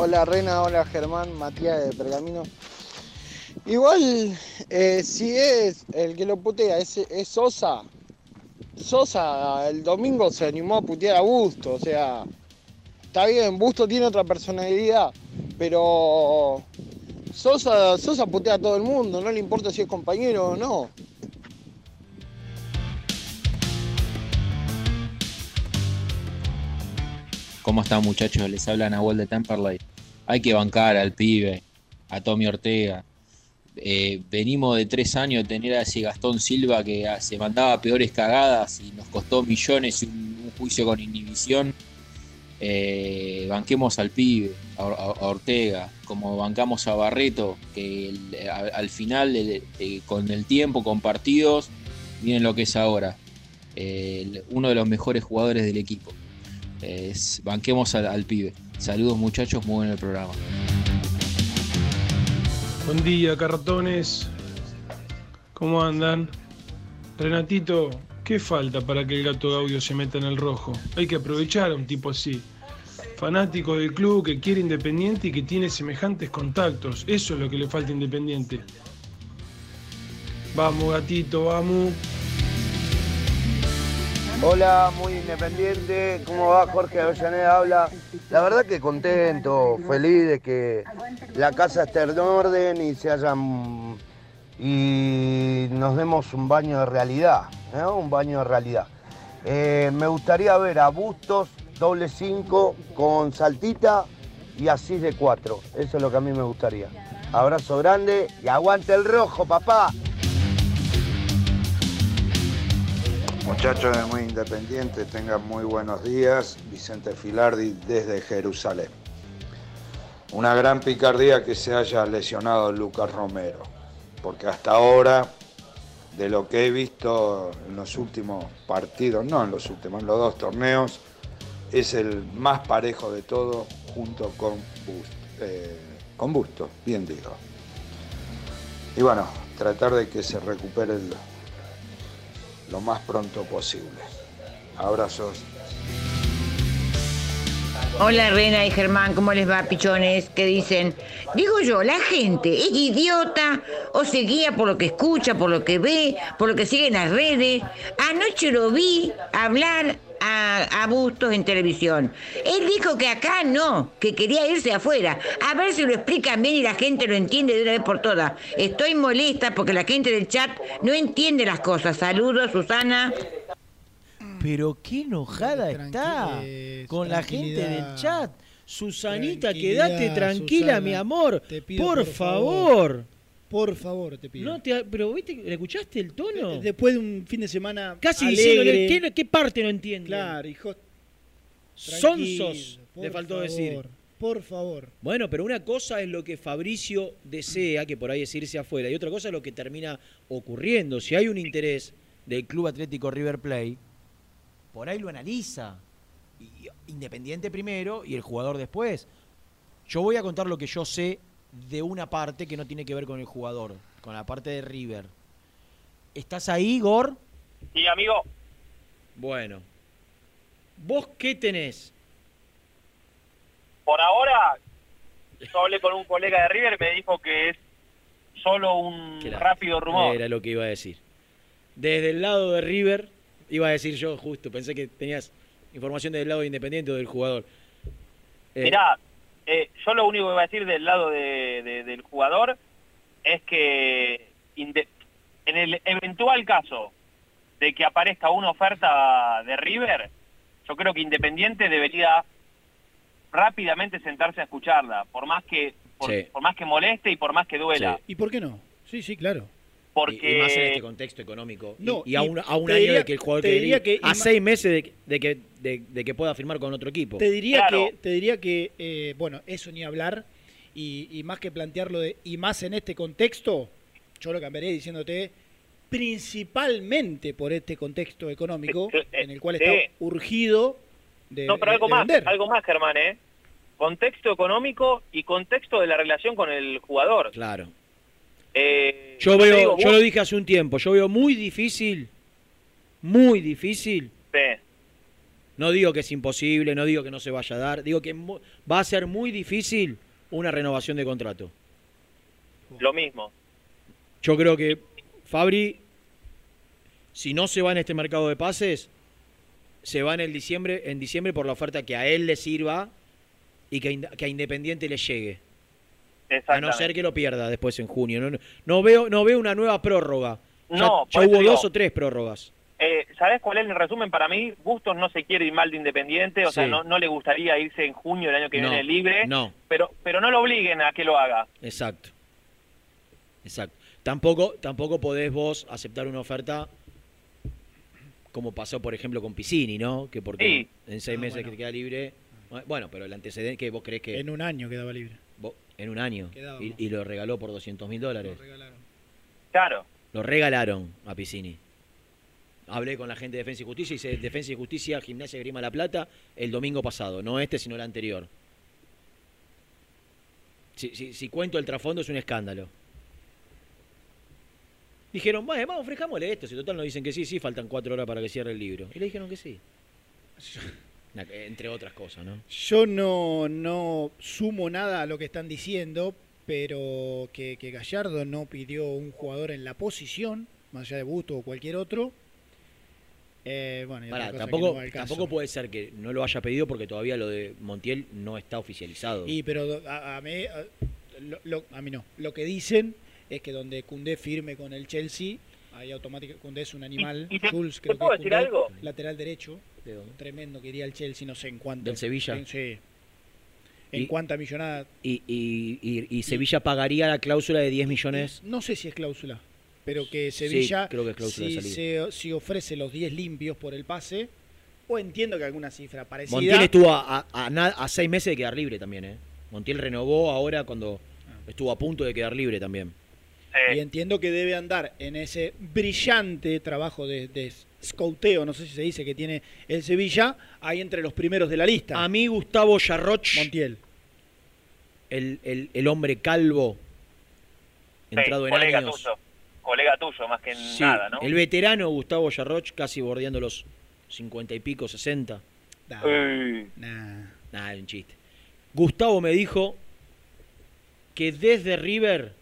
Hola Rena, hola Germán, Matías de Pergamino. Igual, eh, si es el que lo putea, es, Sosa. Sosa el domingo se animó a putear a Busto, o sea, está bien, Busto tiene otra personalidad, pero Sosa, Sosa putea a todo el mundo, no le importa si es compañero o no. ¿Cómo están muchachos? Les habla Nahuel de Temperley. Hay que bancar al pibe, a Tommy Ortega. Eh, venimos de tres años de tener a ese Gastón Silva que se mandaba peores cagadas y nos costó millones un, un juicio con inhibición. Eh, banquemos al pibe, a, a- a Ortega, como bancamos a Barreto, que a- al final, con el tiempo, con partidos, miren lo que es ahora. Eh, uno de los mejores jugadores del equipo. Es- banquemos al, pibe. Saludos muchachos, muy buen el programa. Buen día, cartones. ¿Cómo andan? Renatito, ¿qué falta para que el gato Gaudio se meta en el rojo? Hay que aprovechar a un tipo así. Fanático del club que quiere Independiente y que tiene semejantes contactos. Eso es lo que le falta a Independiente. Vamos, gatito, vamos. Hola, muy independiente. ¿Cómo va Jorge Avellaneda? Habla. La verdad que contento, feliz de que la casa esté en orden y se hayan y nos demos un baño de realidad, ¿no? un baño de realidad. Eh, me gustaría ver a Bustos doble 5 con Saltita y Asís de 4. Eso es lo que a mí me gustaría. Abrazo grande y aguante el rojo, papá. Muchachos de Muy Independiente, tengan muy buenos días. Vicente Filardi desde Jerusalén. Una gran picardía que se haya lesionado Lucas Romero, porque hasta ahora, de lo que he visto en los últimos partidos, no en los últimos, en los dos torneos, es el más parejo de todo junto con eh, Busto, bien digo. Y bueno, tratar de que se recupere el- lo más pronto posible. Abrazos. Hola Rena y Germán, ¿cómo les va, pichones? ¿Qué dicen? Digo yo, la gente es idiota o se guía por lo que escucha, por lo que ve, por lo que sigue en las redes. Anoche lo vi hablar a, a Bustos en televisión. Él dijo que acá no, que quería irse afuera. A ver si lo explican bien y la gente lo entiende de una vez por todas. Estoy molesta porque la gente del chat no entiende las cosas. Saludos, Susana. Pero qué enojada está con la gente del chat. Susanita, quédate tranquila, Susana. mi amor. Te pido, por, por favor. favor. Por favor, te pido. No te, pero ¿viste? ¿le escuchaste el tono? Después de un fin de semana Casi alegre. diciéndole, ¿qué, qué parte no entiende? Claro, hijo. Sonsos, Tranquilo, le por faltó favor, decir. Por favor. Bueno, pero una cosa es lo que Fabricio desea, que por ahí es irse afuera, y otra cosa es lo que termina ocurriendo. Si hay un interés del Club Atlético River Plate, por ahí lo analiza. Y- Independiente primero y el jugador después. Yo voy a contar lo que yo sé de una parte que no tiene que ver con el jugador, con la parte de River. ¿Estás ahí, Gor? Sí, amigo. Bueno. ¿Vos qué tenés? Por ahora, yo hablé con un colega de River y me dijo que es solo un rápido rumor. Era lo que iba a decir. Desde el lado de River, iba a decir yo justo, pensé que tenías información del lado de Independiente o del jugador. Eh, Mirá, eh, yo lo único que voy a decir del lado de- de- del jugador es que en el eventual caso de que aparezca una oferta de River, yo creo que Independiente debería rápidamente sentarse a escucharla, por más que por, Sí. por más que moleste y por más que duela. ¿Y por qué no? Sí, sí, claro. Porque y, y más en este contexto económico. Y- No, y, a un, a un año diría- de que el jugador te diría que a seis meses de, de que, de, de que pueda firmar con otro equipo. Te diría que, te diría que eh, bueno, eso ni hablar, y, y más que plantearlo de, y más en este contexto, yo lo cambiaré diciéndote principalmente por este contexto económico en el cual está sí. urgido de, no, pero algo de más, vender. algo más, Germán, ¿eh? Contexto económico y contexto de la relación con el jugador. Claro. Eh, Yo veo, digo, yo vos- lo dije hace un tiempo, yo veo muy difícil, muy difícil. Sí. No digo que es imposible, no digo que no se vaya a dar, digo que va a ser muy difícil una renovación de contrato. Lo mismo. Yo creo que Fabri, si no se va en este mercado de pases, se va en el diciembre, en diciembre por la oferta que a él le sirva y que, que a Independiente le llegue. A no ser que lo pierda después en junio. No, no- veo, no veo una nueva prórroga. Ya, No, ya hubo digo- dos o tres prórrogas. Eh, ¿Sabés cuál es el resumen para mí? Bustos no se quiere ir mal de Independiente, o sea, no, no le gustaría irse en junio del año que No, viene libre, no. pero pero no lo obliguen a que lo haga. Exacto. Exacto. Tampoco, tampoco podés vos aceptar una oferta como pasó, por ejemplo, con Piscini, ¿no? Que porque Sí. en seis Ah, meses bueno. que te queda libre. Bueno, pero el antecedente que vos crees que. En un año quedaba libre. En un año. Y, y lo regaló por 200 mil dólares. Claro. Lo regalaron a Piscini. Hablé con la gente de Defensa y Justicia y dice Defensa y Justicia, Gimnasia de Grima La Plata, el domingo pasado. No este, sino el anterior. Si, si- si cuento el trasfondo es un escándalo. Dijeron, bueno, vamos, ofrezcámosle esto. Si total nos dicen que sí, sí, faltan cuatro horas para que cierre el libro. Y le dijeron que sí. Entre otras cosas, ¿no? Yo no, no sumo nada a lo que están diciendo, pero que, que Gallardo no pidió un jugador en la posición, más allá de Busto o cualquier otro. Eh, bueno, y otra Pará, cosa que tampoco, no tampoco puede ser que no lo haya pedido porque todavía lo de Montiel no está oficializado. Y pero a, a mí, a, lo- lo- a mí no. Lo que dicen es que donde Cundé firme con el Chelsea, ahí automáticamente Cundé es un animal. y te- Schulz, ¿te creo que puedo es decir Koundé, algo? Lateral derecho. Tremendo que iría el Chelsea, no sé en cuánto. ¿Del Sevilla? En, sí. En Y- cuánta millonada. Y, y- y- y Sevilla pagaría la cláusula de 10 millones. No sé si es cláusula, pero que Sevilla, creo que es cláusula de si, salida. se- si ofrece los 10 limpios por el pase, o entiendo que alguna cifra parecida. Montiel estuvo a, a- a a seis meses de quedar libre también, ¿eh? Montiel renovó ahora cuando estuvo a punto de quedar libre también. Y entiendo que debe andar en ese brillante trabajo de, de scouteo, no sé si se dice, que tiene el Sevilla, ahí entre los primeros de la lista. A mí Gustavo Yarroch, Montiel. el, el, el hombre calvo, entrado en colega años. tuyo. Colega tuyo, más que Sí, nada, ¿no? El veterano Gustavo Yarroch, casi bordeando los 50 y pico, 60. Ey. Nada, un chiste. Gustavo me dijo que desde River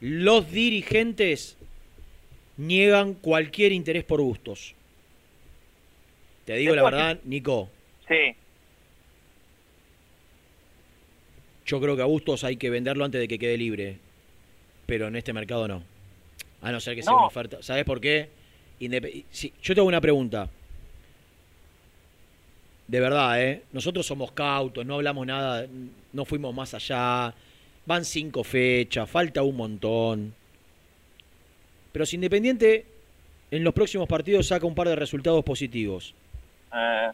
los dirigentes niegan cualquier interés por gustos. Te digo la verdad, Nico, Sí. yo creo que a Bustos hay que venderlo antes de que quede libre. Pero en este mercado no. A no ser que sea una oferta. ¿Sabes por qué? Indep- sí, yo tengo una pregunta. De verdad, ¿eh? Nosotros somos cautos, no hablamos nada, no fuimos más allá. Van cinco fechas, falta un montón. Pero si Independiente en los próximos partidos saca un par de resultados positivos, Eh,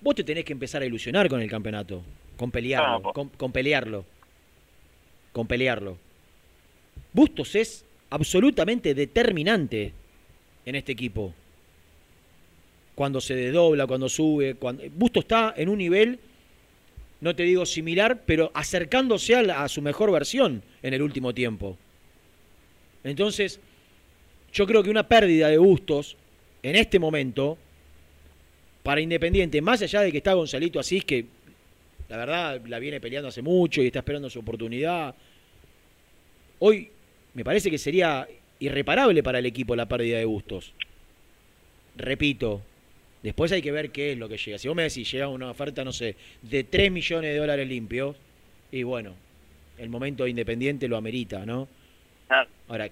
vos te tenés que empezar a ilusionar con el campeonato, con pelearlo, po- con, con pelearlo, con pelearlo. Bustos es absolutamente determinante en este equipo. Cuando se desdobla, cuando sube, cuando Bustos está en un nivel, no te digo similar, pero acercándose a, la- a su mejor versión en el último tiempo. Entonces, yo creo que una pérdida de Bustos en este momento para Independiente, más allá de que está Gonzalito Asís, que la verdad la viene peleando hace mucho y está esperando su oportunidad, hoy me parece que sería irreparable para el equipo la pérdida de Bustos. Repito, después hay que ver qué es lo que llega. Si vos me decís, llega una oferta, no sé, de 3 millones de dólares limpios, y bueno, el momento de Independiente lo amerita, ¿no? Ahora,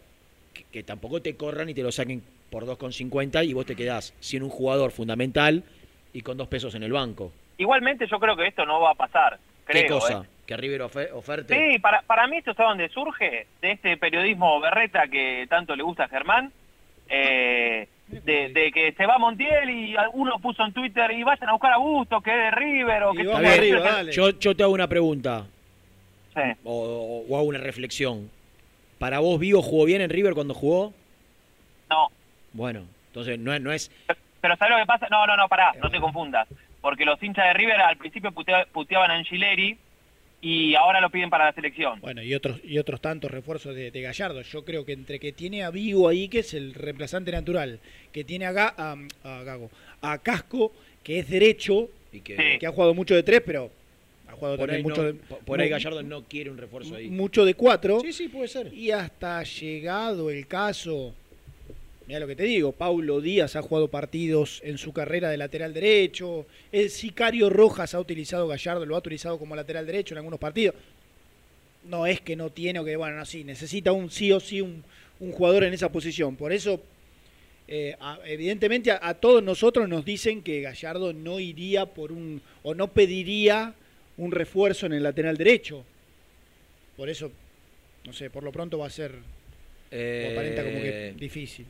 que, que tampoco te corran y te lo saquen por 2,50 y vos te quedás sin un jugador fundamental y con dos pesos en el banco. Igualmente yo creo que esto no va a pasar. Creo, ¿Qué cosa? ¿eh? ¿Que River ofe- oferte? Sí, para, para mí esto es donde surge, de este periodismo berreta que tanto le gusta a Germán, eh, de, de que se va Montiel y uno puso en Twitter y vayan a buscar a Gusto, que es de River o que Está bien, Yo, yo te hago una pregunta. O, o- o hago una reflexión. ¿Para vos Vigo jugó bien en River cuando jugó? No. Bueno, entonces no es... No es Pero ¿sabes lo que pasa? No, no, no, pará, no te confundas. Porque los hinchas de River al principio putea- puteaban a Angileri y ahora lo piden para la selección. Bueno, y otros y otros tantos refuerzos de, de Gallardo. Yo creo que entre que tiene a Vigo ahí, que es el reemplazante natural, que tiene a, Ga- a, a Gago, a Casco, que es derecho, y que, que ha jugado mucho de tres, pero por, ahí mucho no- de por- ahí Gallardo no quiere un refuerzo ahí. mucho de cuatro. Sí, sí, puede ser. Y hasta llegado el caso, mira lo que te digo, Paulo Díaz ha jugado partidos en su carrera de lateral derecho, el Sicario Rojas ha utilizado Gallardo, lo ha utilizado como lateral derecho en algunos partidos. No es que no tiene o que, bueno, no, sí, necesita un sí o sí un, un jugador en esa posición. Por eso, eh, a- evidentemente a, a todos nosotros nos dicen que Gallardo no iría por un, o no pediría un refuerzo en el lateral derecho. Por eso, no sé, por lo pronto va a ser, aparenta como que Eh, difícil.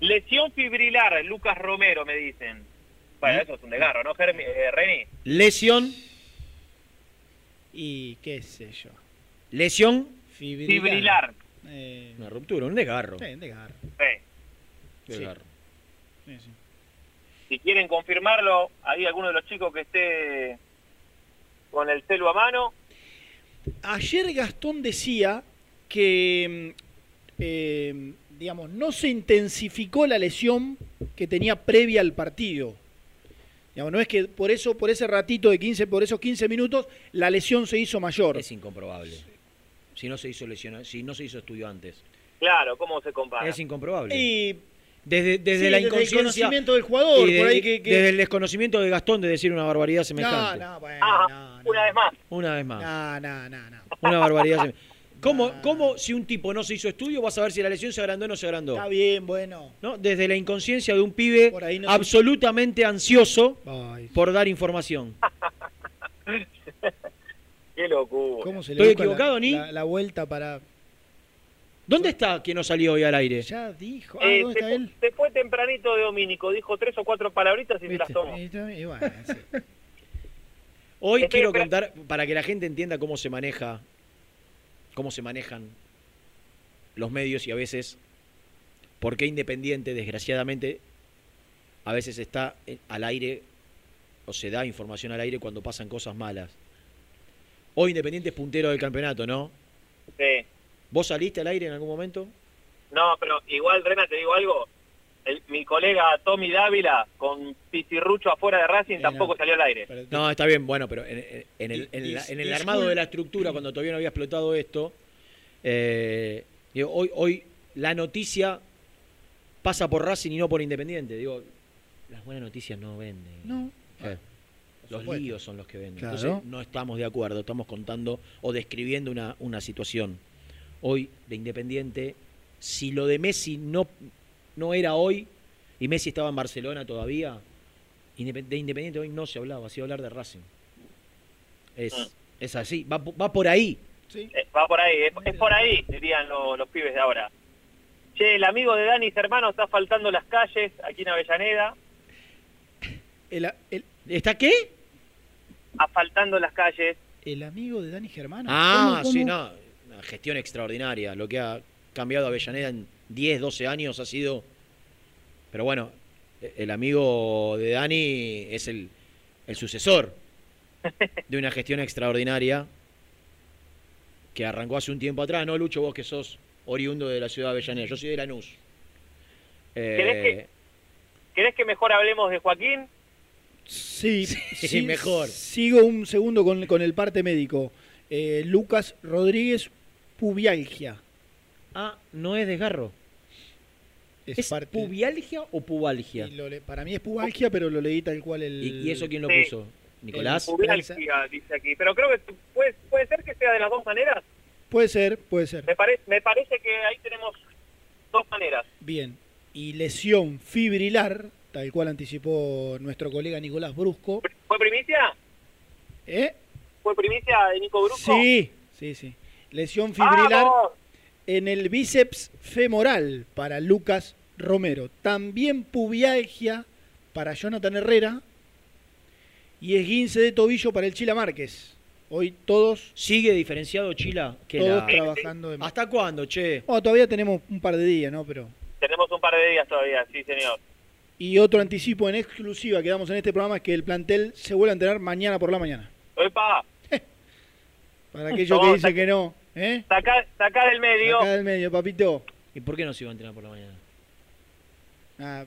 Lesión fibrilar, Lucas Romero, me dicen. Bueno, eso es un desgarro, ¿no, Germi, eh, Reni? Lesión, Y qué sé yo. lesión, Fibrilar. Eh, una ruptura, un desgarro. sí, un desgarro. Sí. Desgarro. Sí, sí. Si quieren confirmarlo, hay alguno de los chicos que esté con el celu a mano. Ayer Gastón decía que, eh, digamos, no se intensificó la lesión que tenía previa al partido. Digamos, no es que por eso, por ese ratito de 15, por esos 15 minutos, la lesión se hizo mayor. Es incomprobable. Si no se hizo lesión, si no se hizo estudio antes. Claro, ¿cómo se compara? Es incomprobable. Y desde, desde Sí, la desde el inconsciencia. del jugador, y de- por ahí que- que- Desde el desconocimiento de Gastón de decir una barbaridad semejante. No, no, bueno, Ah, una vez más. Una vez más. no, no, no, no. Una barbaridad semejante. ¿Cómo, ¿Cómo si un tipo no se hizo estudio vas a ver si la lesión se agrandó o no se agrandó? Está bien, bueno. ¿No? Desde la inconsciencia de un pibe Por ahí no se- absolutamente ansioso Ay, por dar información. Qué locura. ¿Cómo se le ¿Estoy busca la- equivocado, Ni? La, la vuelta para. ¿Dónde está quien no salió hoy al aire? Ya dijo. Ah, Eh, ¿dónde se, está él? se fue tempranito de Domínico, dijo tres o cuatro palabritas y se las tomó. Y, y bueno, sí. Hoy Estoy quiero contar, para que la gente entienda cómo se maneja, cómo se manejan los medios y a veces por qué Independiente, desgraciadamente, a veces está al aire o se da información al aire cuando pasan cosas malas. Hoy Independiente es puntero del campeonato, ¿no? Sí. ¿Vos saliste al aire en algún momento? No, pero igual, Rena, te digo algo. El- mi colega Tommy Dávila con Pizirrucho afuera de Racing tampoco salió al aire. No, está bien, bueno, pero en, en- en el, en la- en el armado de la estructura, cuando todavía no había explotado esto, eh, digo, hoy, hoy la noticia pasa por Racing y no por Independiente. Digo, las buenas noticias no venden. No. Eh, Los supuesto. líos son los que venden. Claro. Entonces no estamos de acuerdo, estamos contando o describiendo una, una situación. Hoy de Independiente, si lo de Messi no, no era hoy y Messi estaba en Barcelona todavía, de Independiente hoy no se hablaba, se iba a hablar de Racing. Es, es así, va, va por ahí. Eh, va por ahí, es, es por ahí, dirían lo- los pibes de ahora. Che, el amigo de Dani hermano está faltando las calles aquí en Avellaneda, El, el- ¿Está qué? asfaltando las calles. el amigo de Dani Germano. Ah, ¿Cómo, sí, no. Una gestión extraordinaria. Lo que ha cambiado Avellaneda en 10, 12 años ha sido. Pero bueno, el amigo de Dani es el, el sucesor de una gestión extraordinaria que arrancó hace un tiempo atrás. No, Lucho, vos que sos oriundo de la ciudad de Avellaneda. Yo soy de Lanús. Eh, ¿Querés que- ¿Querés que mejor hablemos de Joaquín? Sí, sí, mejor. Sigo un segundo con, con el parte médico. Eh, Lucas Rodríguez, pubialgia. Ah, no es desgarro. Es, ¿Es parte- pubialgia o pubalgia? y lo le- para mí es pubalgia, pero lo leí tal cual el. ¿Y, y eso quién lo Sí. puso? ¿Nicolás? Pubialgia, dice aquí. Pero creo que puede, puede ser que sea de las dos maneras. Puede ser, puede ser. Me, pare- me parece que ahí tenemos dos maneras. Bien. Y lesión fibrilar, tal cual anticipó nuestro colega Nicolás Brusco. ¿Fue primicia? ¿Eh? ¿Fue primicia de Nico Brusco? Sí, sí, sí. Lesión fibrilar ¡Vamos! en el bíceps femoral para Lucas Romero. También pubialgia para Jonathan Herrera. Y esguince de tobillo para el Chila Márquez. Hoy todos, ¿Sigue diferenciado Chila? Que todos la- trabajando en... ¿Hasta cuándo, che? Bueno, todavía tenemos un par de días, ¿no? Pero... Tenemos un par de días todavía, sí, señor. Y otro anticipo en exclusiva que damos en este programa es que el plantel se vuelve a entrenar mañana por la mañana. ¡Epa! Para aquellos que dicen saca- que no. ¿eh? Sacá, sacá del medio. Acá del medio, papito. ¿Y por qué no se iba a entrenar por la mañana? Ah,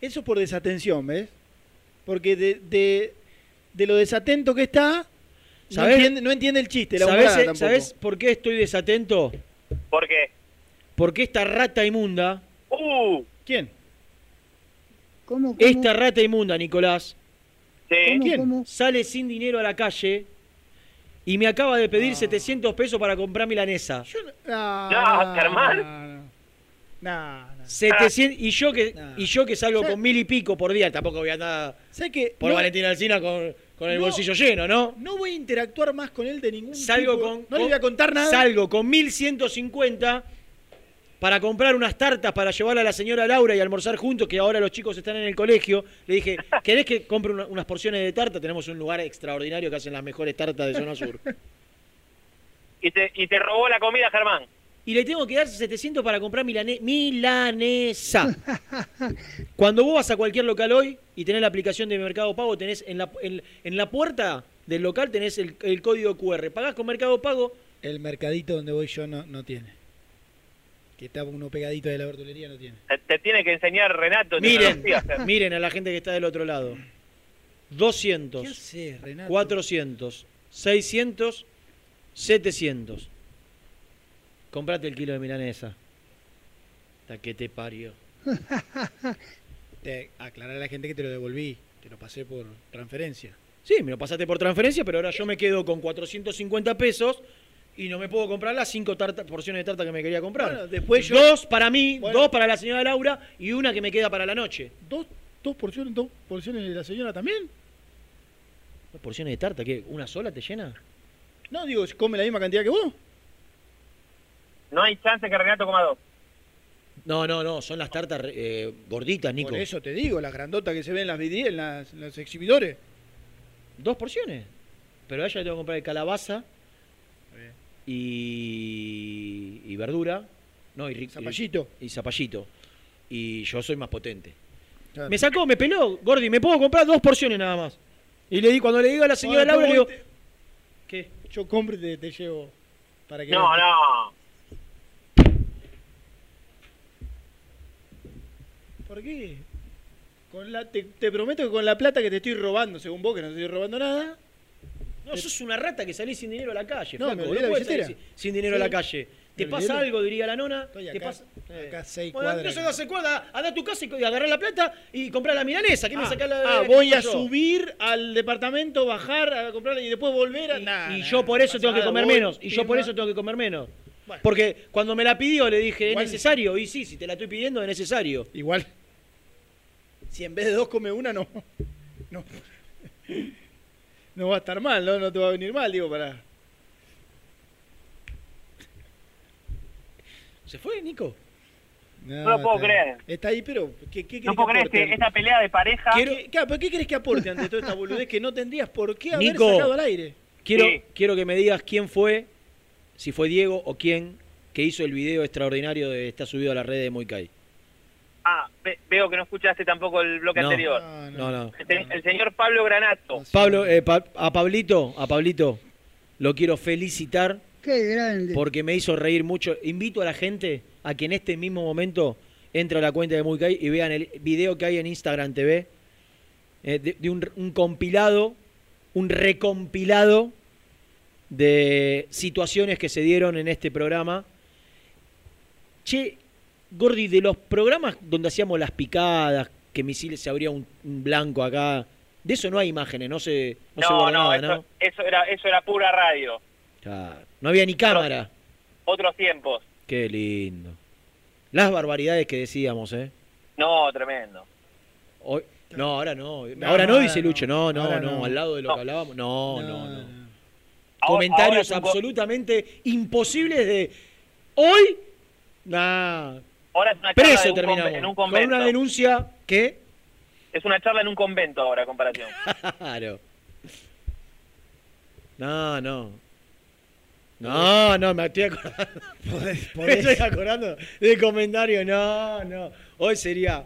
eso es por desatención, ¿ves? Porque de, de, de lo desatento que está, no entiende, no entiende el chiste, la ¿Sabés, eh. ¿Sabés por qué estoy desatento? ¿Por qué? Porque esta rata inmunda, ¡Uh! ¿Quién? ¿Cómo, cómo? esta rata inmunda, Nicolás, Sí. ¿Cómo, ¿Quién? cómo? sale sin dinero a la calle y me acaba de pedir 700 pesos para comprar milanesa. Ah, No, Germán. no, no, no. 700, y yo que No. y yo que salgo con mil y pico por día, tampoco voy a andar ¿Sabés qué? por No- Valentina Alcina con, con el No. bolsillo lleno, ¿no? No voy a interactuar más con él de ningún Salgo tipo. con, No le voy a contar nada. Salgo con 1150 para comprar unas tartas para llevarle a la señora Laura y almorzar juntos, que ahora los chicos están en el colegio. Le dije, ¿querés que compre una- unas porciones de tarta? Tenemos un lugar extraordinario que hacen las mejores tartas de zona sur. Y te, y te robó la comida, Germán. Y le tengo que dar 700 para comprar milane- milanesa. Cuando vos vas a cualquier local hoy y tenés la aplicación de Mercado Pago, tenés en la, en, en la puerta del local tenés el, el código QR. Pagás con Mercado Pago, El mercadito donde voy yo no, no tiene. Que está uno pegadito de la verdulería no tiene. Te, te tiene que enseñar Renato. Miren, miren a la gente que está del otro lado. 200, ¿Qué haces, Renato? 400, 600, 700. Comprate el kilo de milanesa. Hasta que te parió. Te aclarar a la gente que te lo devolví. Te lo pasé por transferencia. Sí, me lo pasaste por transferencia, pero ahora yo me quedo con 450 pesos y no me puedo comprar las cinco tarta- porciones de tarta que me quería comprar. Bueno, después yo- Dos para mí, Bueno. dos para la señora Laura y una que me queda para la noche. ¿Dos, dos porciones, dos porciones de la señora también? ¿Dos porciones de tarta? ¿Qué? ¿Una sola te llena? No, digo, come la misma cantidad que vos. No hay chance que Renato coma dos. No, no, no, son las tartas eh, gorditas, Nico. Por eso te digo, las grandotas que se ven en las vidrieras, en las, en los exhibidores. Dos porciones. Pero a ella le tengo que comprar de calabaza y, y verdura. No, y, Zapallito. Y, Zapallito. Y yo soy más potente. Claro. Me sacó, me peló, Gordi, me puedo comprar dos porciones nada más. Y le di, cuando le digo a la señora Bueno, Laura, le digo, después ¿Qué? Yo compro y te, te llevo para que No, no. ¿Por qué? Con la, te, te prometo que con la plata que te estoy robando, según vos, que no te estoy robando nada. No, sos una rata que salís sin dinero a la calle, No, flaco. me No, puedes salir sin, dinero a la calle. ¿Te pasa algo, diría la nona? Estoy ¿Te pasa? acá seis Bueno, cuadras. entonces no se cuadra, anda a tu casa y agarrá la plata y comprá la milanesa. ¿Qué me Ah, sacás la ah, la- voy a yo? subir al departamento, bajar a comprarla y después volver a. Nah, Y nah, yo por eso tengo que comer voy, menos. Y yo por eso tengo que comer menos. Porque cuando me la pidió le dije, ¿es necesario? Y sí, si te la estoy pidiendo, es necesario. Igual. Si en vez de dos come una, no. No, no va a estar mal, ¿no? No te va a venir mal, digo, para. ¿Se fue, Nico? No lo puedo está- creer. Está ahí, pero. ¿qué, qué No puedo que creer este- esta pelea de pareja. ¿Qué- claro, pero ¿qué querés que aporte ante toda esta boludez que no tendrías por qué haber Nico, sacado al aire? Quiero, Sí. quiero que me digas quién fue, si fue Diego o quién, que hizo el video extraordinario de está subido a la red de Moicay. Ah, ve- veo que no escuchaste tampoco el bloque No. anterior. No, no. El, el señor Pablo Granato. Pablo, eh, Pa- a Pablito, a Pablito, lo quiero felicitar Qué grande. porque me hizo reír mucho. Invito a la gente a que en este mismo momento entre a la cuenta de Muicay y vean el video que hay en Instagram TV eh, de, de un, un compilado, un recompilado de situaciones que se dieron en este programa. Che, Gordi, de los programas donde hacíamos las picadas, que misiles se abría un, un blanco acá, de eso no hay imágenes, no se, no se No, guarda no, nada, eso, ¿no? eso era eso era pura radio. Claro, no había ni cámara. Otros tiempos. Qué lindo. Las barbaridades que decíamos, ¿eh? No, tremendo. Hoy, no, ahora no. No, ahora no, dice no. Lucho. No, no, no, no. Al lado de lo No. que hablábamos. No, no, no. Ahora- Comentarios ahora absolutamente imposibles de. Hoy. Nah. Ahora es una charla Preso un terminamos. en un con convento. una denuncia que. Es una charla en un convento ahora, comparación. Claro. No, no. No, no, me estoy acordando. Me estoy acordando del comentario. No, no. Hoy sería.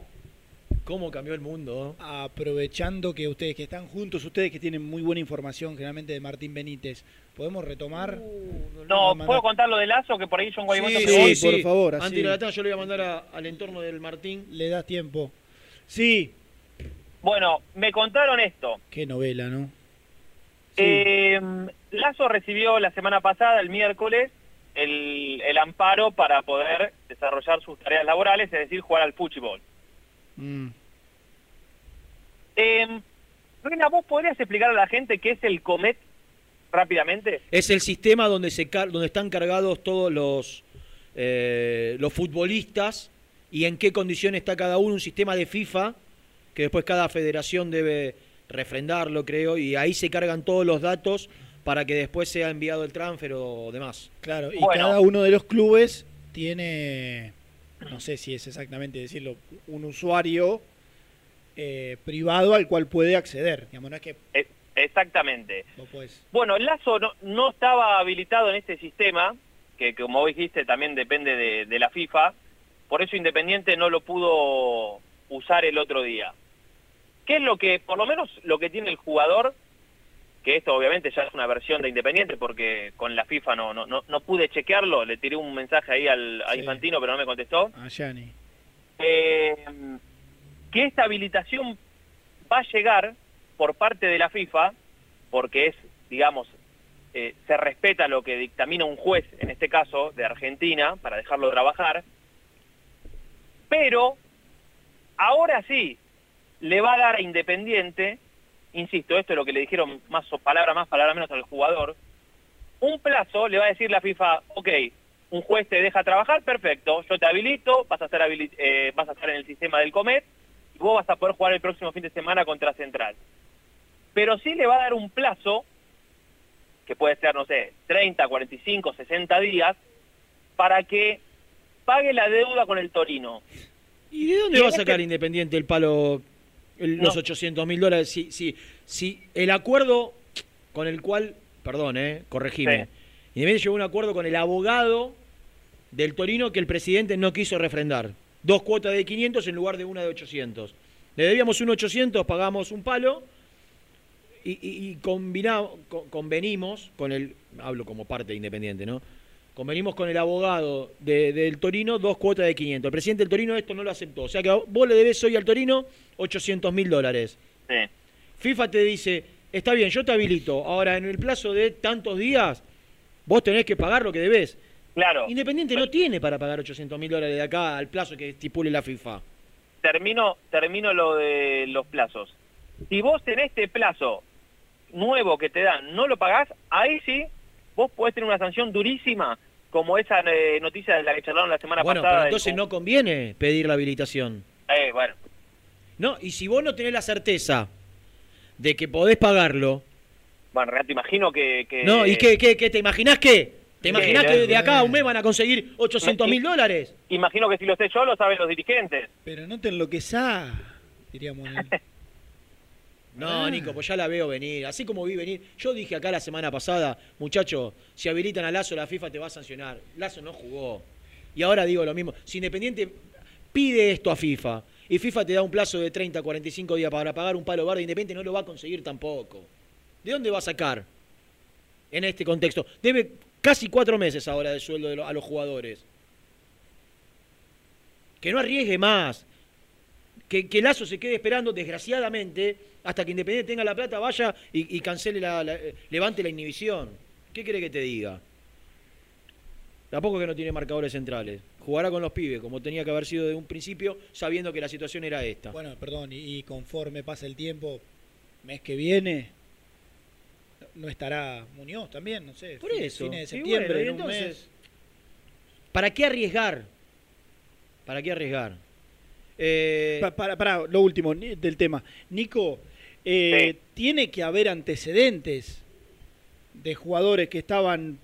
¿Cómo cambió el mundo? Aprovechando que ustedes que están juntos, ustedes que tienen muy buena información, generalmente de Martín Benítez, ¿podemos retomar? No, ¿puedo contar lo de Lazo? Que por ahí yo en Guaymallén Sí, voy? sí, por favor, así. Antes de la tanda yo lo voy a mandar a- al entorno del Martín. Le das tiempo. Sí. Bueno, me contaron esto. Qué novela, ¿no? Eh, Lazo recibió la semana pasada, el miércoles, el, el amparo para poder desarrollar sus tareas laborales, es decir, jugar al fútbol. Mm. Eh, Reina, ¿vos podrías explicar a la gente qué es el COMET rápidamente? Es el sistema donde, se car- donde están cargados todos los, eh, los futbolistas y en qué condición está cada uno, un sistema de FIFA, que después cada federación debe refrendarlo, creo, y ahí se cargan todos los datos para que después sea enviado el transfer o demás. Claro, y cada uno de los clubes tiene, no sé si es exactamente decirlo, un usuario eh, privado al cual puede acceder. Digamos, no es que Eh, exactamente. Bueno, Lazo no, no estaba habilitado en este sistema, que como dijiste también depende de, de la FIFA, por eso Independiente no lo pudo usar el otro día. ¿Qué es lo que, por lo menos lo que tiene el jugador, que esto obviamente ya es una versión de Independiente porque con la FIFA no, no, no, no pude chequearlo, le tiré un mensaje ahí al, a Sí. Infantino pero no me contestó, a Gianni. eh, que esta habilitación va a llegar por parte de la FIFA, porque es, digamos, eh, se respeta lo que dictamina un juez, en este caso, de Argentina, para dejarlo trabajar, pero ahora sí le va a dar a Independiente, insisto, esto es lo que le dijeron más o palabra más, palabra menos al jugador, un plazo, le va a decir la FIFA, ok, un juez te deja trabajar, perfecto, yo te habilito, vas a estar, habili- eh, vas a estar en el sistema del Comet, y vos vas a poder jugar el próximo fin de semana contra Central. Pero sí le va a dar un plazo, que puede ser, no sé, 30, 45, 60 días, para que pague la deuda con el Torino. ¿Y de dónde va a sacar este- Independiente el palo, el- No. los 800 mil dólares? Si, si, si el acuerdo con el cual, perdón, eh, corregime, Sí. Independiente llegó a un acuerdo con el abogado del Torino que el presidente no quiso refrendar. Dos cuotas de 500 en lugar de una de 800. Le debíamos un 800, pagamos un palo y, y, convenimos con el, hablo como parte Independiente, ¿no? Convenimos con el abogado del Torino dos cuotas de 500. El presidente del Torino esto no lo aceptó. O sea que vos le debes hoy al Torino 800 mil dólares. Sí. FIFA te dice, está bien, yo te habilito. Ahora, en el plazo de tantos días, vos tenés que pagar lo que debes. Claro. Independiente no tiene para pagar 800 mil dólares de acá al plazo que estipule la FIFA. Termino, termino lo de los plazos. Si vos en este plazo nuevo que te dan no lo pagás, ahí sí vos podés tener una sanción durísima, como esa eh, noticia de la que charlaron la semana pasada. Bueno, pero entonces no conviene pedir la habilitación. Eh, bueno. No, y si vos no tenés la certeza de que podés pagarlo... Bueno, te imagino que... No, ¿y qué, qué, qué? ¿Te imaginás qué? ¿Te imaginás que de acá a un mes van a conseguir 800 mil dólares? Imagino que si lo sé yo, lo saben los dirigentes. Pero no te enloquezás, diríamos. No, Nico, pues ya la veo venir. Así como vi venir. Yo dije acá la semana pasada, muchachos, si habilitan a Lazo, la FIFA te va a sancionar. Lazo no jugó. Y ahora digo lo mismo. Si Independiente pide esto a FIFA y FIFA te da un plazo de 30, 45 días para pagar un palo verde, Independiente no lo va a conseguir tampoco. ¿De dónde va a sacar? En este contexto. Debe casi cuatro meses ahora de sueldo a los jugadores. Que no arriesgue más. Que, que Lazo se quede esperando, desgraciadamente, hasta que Independiente tenga la plata, vaya y, cancele la, eh, levante la inhibición. ¿Qué quiere que te diga? Tampoco que no tiene marcadores centrales. Jugará con los pibes, como tenía que haber sido de un principio, sabiendo que la situación era esta. Bueno, perdón, y, conforme pasa el tiempo, mes que viene, no estará Muñoz también, no sé. Por eso. Fines de septiembre, entonces, ¿Para qué arriesgar? ¿Para qué arriesgar? Eh... para, para, lo último del tema. Nico, eh, tiene que haber antecedentes de jugadores que estaban,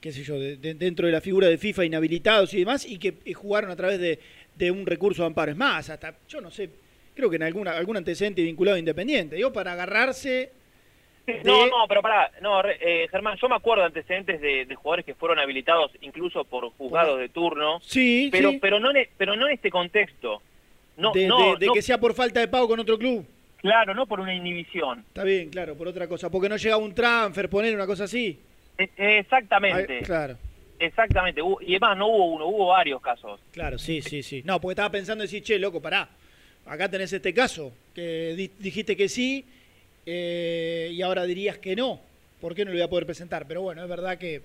qué sé yo, dentro de la figura de FIFA inhabilitados y demás, y que jugaron a través de, un recurso de amparo. Es más, hasta, yo no sé, creo que en alguna, algún antecedente vinculado a Independiente. Digo, para agarrarse... No, no, pero para, no, eh, Germán, yo me acuerdo de antecedentes de, jugadores que fueron habilitados incluso por juzgados de turno. Sí, pero, pero no, pero no en este contexto de, que sea por falta de pago con otro club. Claro, no por una inhibición. Está bien, claro, por otra cosa. Porque no llega un transfer, poner una cosa así. E, exactamente. claro. Exactamente. Y además no hubo uno, hubo varios casos. Claro, sí, sí, sí. No, porque estaba pensando decir, che, loco, pará. Acá tenés este caso, que dijiste que sí eh, y ahora dirías que no. ¿Por qué no lo voy a poder presentar? Pero bueno, es verdad que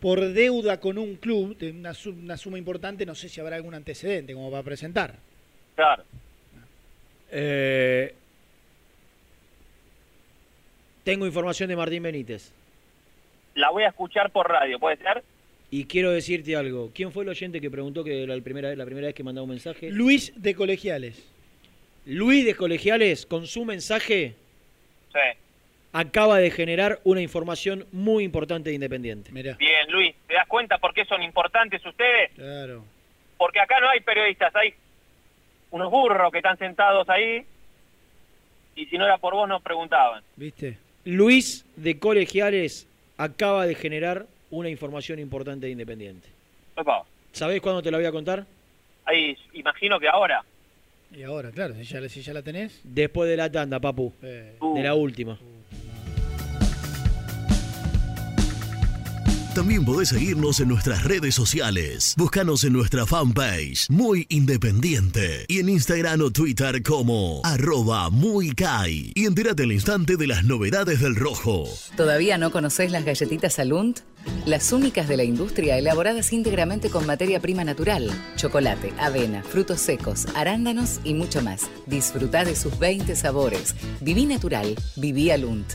por deuda con un club, de una, una suma importante, no sé si habrá algún antecedente como para presentar. Claro. Eh, tengo información de Martín Benítez. La voy a escuchar por radio, ¿puede ser? Y quiero decirte algo. ¿Quién fue el oyente que preguntó que la primera, la primera vez que mandaba un mensaje? Luis de Colegiales. Luis de Colegiales, con su mensaje, sí. acaba de generar una información muy importante de Independiente. Bien, Luis, ¿te das cuenta por qué son importantes ustedes? Claro. Porque acá no hay periodistas, hay unos burros que están sentados ahí y si no era por vos nos preguntaban. ¿Viste? Luis de Colegiales acaba de generar una información importante de Independiente. ¿Sabés cuándo te la voy a contar? Ahí, imagino que ahora. Y ahora, claro, si ya, si ya la tenés. Después de la tanda, papu. De la última. También podés seguirnos en nuestras redes sociales. Búscanos en nuestra fanpage, Muy Independiente. Y en Instagram o Twitter como arroba muy Y entérate al instante de las novedades del rojo. ¿Todavía no conocés las galletitas Alunt? Las únicas de la industria elaboradas íntegramente con materia prima natural. Chocolate, avena, frutos secos, arándanos y mucho más. Disfruta de sus 20 sabores. Viví natural, viví Alunt.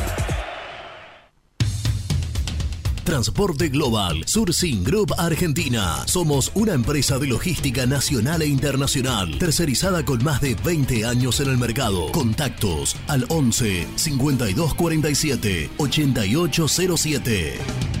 Transporte Global, Surcing Group Argentina. Somos una empresa de logística nacional e internacional, tercerizada con más de 20 años en el mercado. Contactos al 11 5247 8807.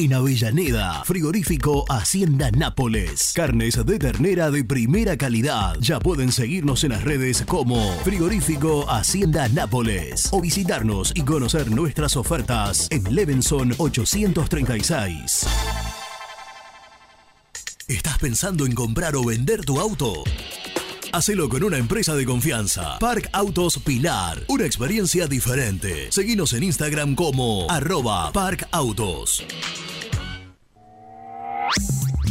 En Avellaneda, frigorífico Hacienda Nápoles. Carnes de ternera de primera calidad. Ya pueden seguirnos en las redes como frigorífico Hacienda Nápoles o visitarnos y conocer nuestras ofertas en Levenson 836. ¿Estás pensando en comprar o vender tu auto? Hacelo con una empresa de confianza. Park Autos Pilar. Una experiencia diferente. Seguinos en Instagram como arroba Park Autos.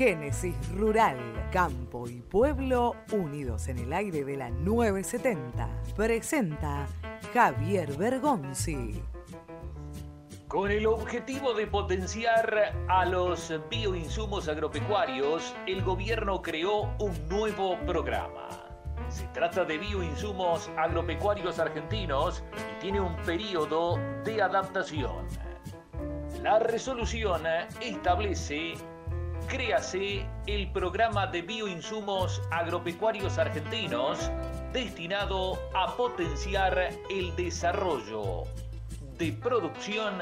Génesis Rural, Campo y Pueblo unidos en el aire de la 970. Presenta Javier Bergonzi. Con el objetivo de potenciar a los bioinsumos agropecuarios, el gobierno creó un nuevo programa. Se trata de bioinsumos agropecuarios argentinos y tiene un periodo de adaptación. La resolución establece créase el programa de bioinsumos agropecuarios argentinos destinado a potenciar el desarrollo de producción,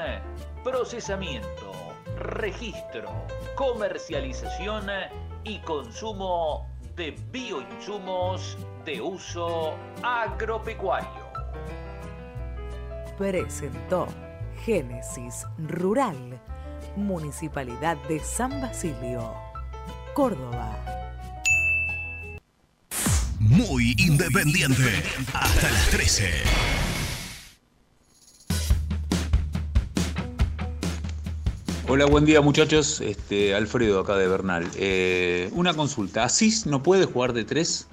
procesamiento, registro, comercialización y consumo de bioinsumos de uso agropecuario. Presentó Génesis Rural, Municipalidad de San Basilio, Córdoba. Muy independiente. Hasta las 13. Hola, buen día muchachos. Este, Alfredo acá de Bernal. Eh, una consulta. ¿Asís no puede jugar de tres?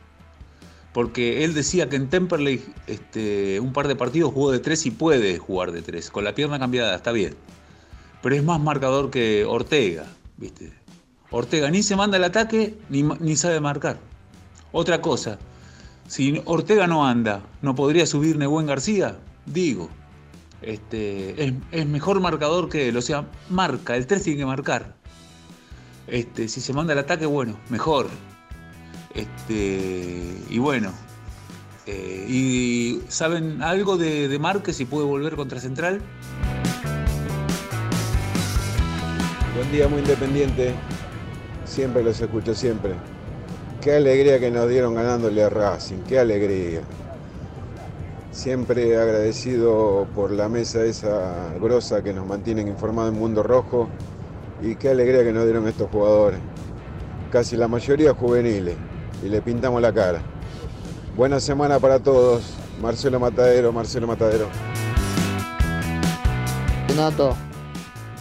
Porque él decía que en Temperley este, un par de partidos jugó de tres y puede jugar de tres. Con la pierna cambiada, está bien. Pero es más marcador que Ortega, ¿viste? Ortega ni se manda el ataque ni, ni sabe marcar. Otra cosa, si Ortega no anda, ¿no podría subir Nebuen García? Digo, este, es, es mejor marcador que él, o sea, marca, el 3 tiene que marcar. Este, si se manda el ataque, bueno, mejor. Este, y bueno, eh, ¿y saben algo de, de Márquez si puede volver contra Central? Buen día, muy independiente. Siempre los escucho, siempre. Qué alegría que nos dieron ganándole a Racing, qué alegría. Siempre agradecido por la mesa esa grosa que nos mantienen informados en Mundo Rojo y qué alegría que nos dieron estos jugadores. Casi la mayoría juveniles y le pintamos la cara. Buena semana para todos. Marcelo Matadero, Marcelo Matadero. Renato,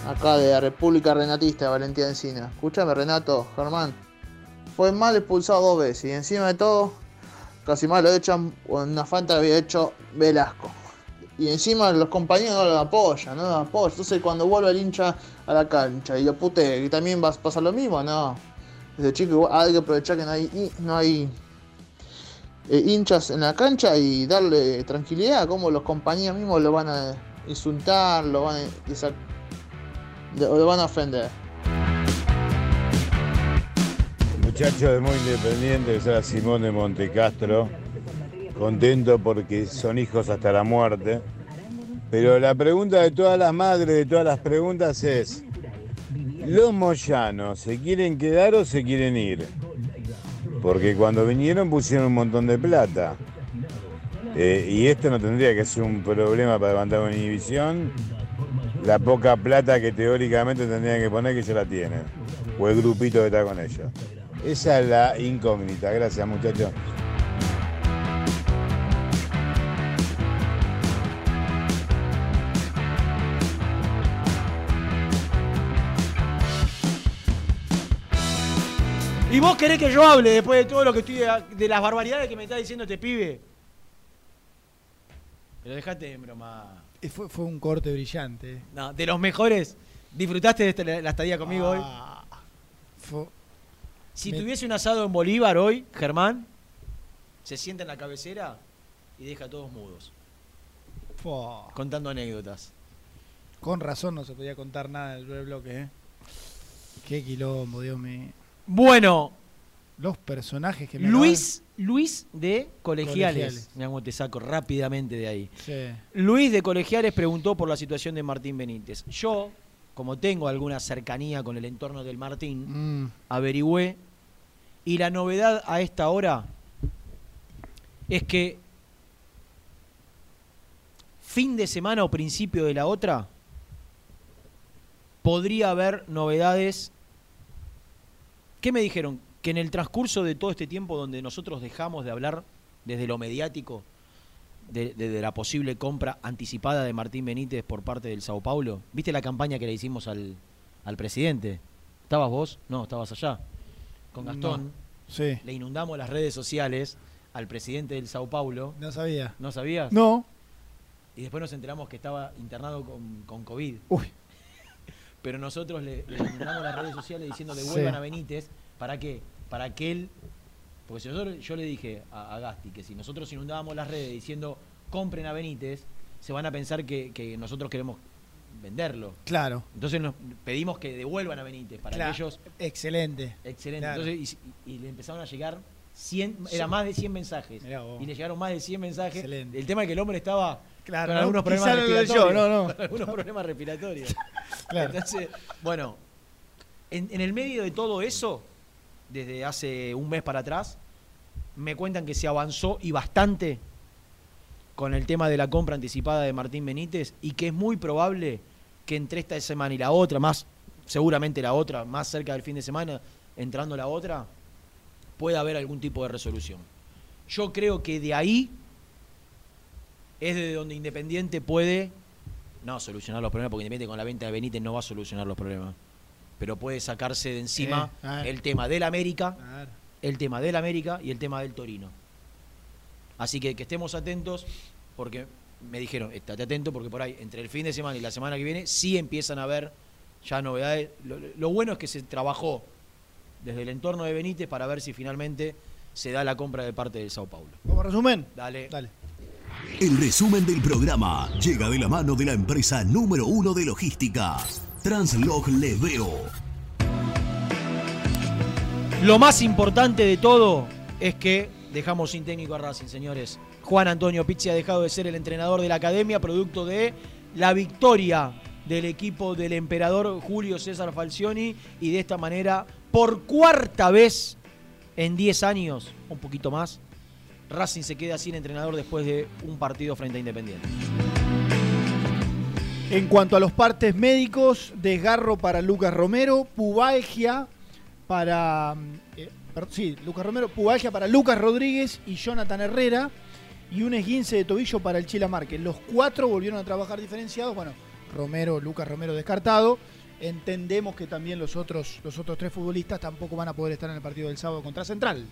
acá de la República Renatista, Valentín Encina. Escúchame, Renato, Germán. Fue mal expulsado dos veces y encima de todo, casi mal lo echan, una falta había hecho Velasco. Y encima los compañeros no lo apoyan, no lo apoyan. Entonces cuando vuelve el hincha a la cancha y lo pute, que también va a pasar lo mismo, no. Desde chico hay que aprovechar que no hay, no hay eh, hinchas en la cancha y darle tranquilidad, como los compañeros mismos lo van a insultar, lo van a, desa- lo van a ofender. Muchachos de Muy Independiente, soy Simón de Montecastro. Contento porque son hijos hasta la muerte. Pero la pregunta de todas las madres, de todas las preguntas es, ¿los moyanos se quieren quedar o se quieren ir? Porque cuando vinieron pusieron un montón de plata. Eh, y esto no tendría que ser un problema para levantar una inhibición. La poca plata que teóricamente tendrían que poner que ya la tienen. O el grupito que está con ellos. Esa es la incógnita. Gracias muchachos. ¿Y vos querés que yo hable después de todo lo que estoy. de las barbaridades que me está diciendo este pibe? Pero dejate de broma. Eh, Fue, fue un corte brillante. No, de los mejores. ¿Disfrutaste de este- la estadía conmigo hoy? Fue- Si me- tuviese un asado en Bolívar hoy, Germán, se sienta en la cabecera y deja a todos mudos, Fua. contando anécdotas. Con razón no se podía contar nada del bloque, ¿eh? Qué quilombo, Dios mío. Bueno, Los personajes que me Luis, Luis de Colegiales. Colegiales. Mirá cómo te saco rápidamente de ahí. Sí. Luis de Colegiales preguntó por la situación de Martín Benítez. Yo, como tengo alguna cercanía con el entorno del Martín, Mm, averigüé y la novedad a esta hora es que fin de semana o principio de la otra podría haber novedades. ¿Qué me dijeron? Que en el transcurso de todo este tiempo donde nosotros dejamos de hablar desde lo mediático de, de- de la posible compra anticipada de Martín Benítez por parte del Sao Paulo, ¿viste la campaña que le hicimos al, al presidente? ¿Estabas vos? No, estabas allá. Con Gastón. No. Sí. Le inundamos las redes sociales al presidente del Sao Paulo. No sabía. ¿No sabías? No. Y después nos enteramos que estaba internado con, con COVID. Uy. Pero nosotros le, le inundamos las redes sociales diciendo Sí. devuelvan a Benítez. ¿Para qué? Para que él. Porque si nosotros, yo le dije a, a Gasti que si nosotros inundábamos las redes diciendo compren a Benítez, se van a pensar que, que nosotros queremos venderlo. Claro. Entonces nos pedimos que devuelvan a Benítez para Claro. que ellos. Excelente. Excelente. Claro. Entonces, y, y le empezaron a llegar 100, era más de 100 mensajes. Y le llegaron más de 100 mensajes. Excelente. El tema es que el hombre estaba Claro, con ¿no? algunos problemas respiratorios. no, no. Con algunos problemas respiratorios. Claro. Entonces, bueno, en, en el medio de todo eso, desde hace un mes para atrás, me cuentan que se avanzó y bastante con el tema de la compra anticipada de Martín Benítez y que es muy probable que entre esta semana y la otra, más seguramente la otra, más cerca del fin de semana, entrando la otra, pueda haber algún tipo de resolución. Yo creo que de ahí es de donde Independiente puede, no solucionar los problemas, porque Independiente con la venta de Benítez no va a solucionar los problemas, pero puede sacarse de encima Eh, el tema del América, el tema del América y el tema del Torino. Así que que estemos atentos, porque me dijeron, estate atento, porque por ahí, entre el fin de semana y la semana que viene, sí empiezan a haber ya novedades. Lo, lo bueno es que se trabajó desde el entorno de Benítez para ver si finalmente se da la compra de parte del Sao Paulo. ¿Como resumen? Dale. Dale. El resumen del programa llega de la mano de la empresa número uno de logística, Translog Leveo. Lo más importante de todo es que dejamos sin técnico a Racing, señores. Juan Antonio Pizzi ha dejado de ser el entrenador de la academia, producto de la victoria del equipo del emperador Julio César Falcioni y de esta manera, por cuarta vez en 10 años, un poquito más, Racing se queda sin entrenador después de un partido frente a Independiente. En cuanto a los partes médicos, desgarro para Lucas Romero, pubalgia para. mm, eh, sí, Lucas Romero, pubalgia para Lucas Rodríguez y Jonathan Herrera. Y un esguince de tobillo para el Chila Márquez. Los cuatro volvieron a trabajar diferenciados. Bueno, Romero, Lucas Romero descartado. Entendemos que también los otros, los otros tres futbolistas tampoco van a poder estar en el partido del sábado contra Central.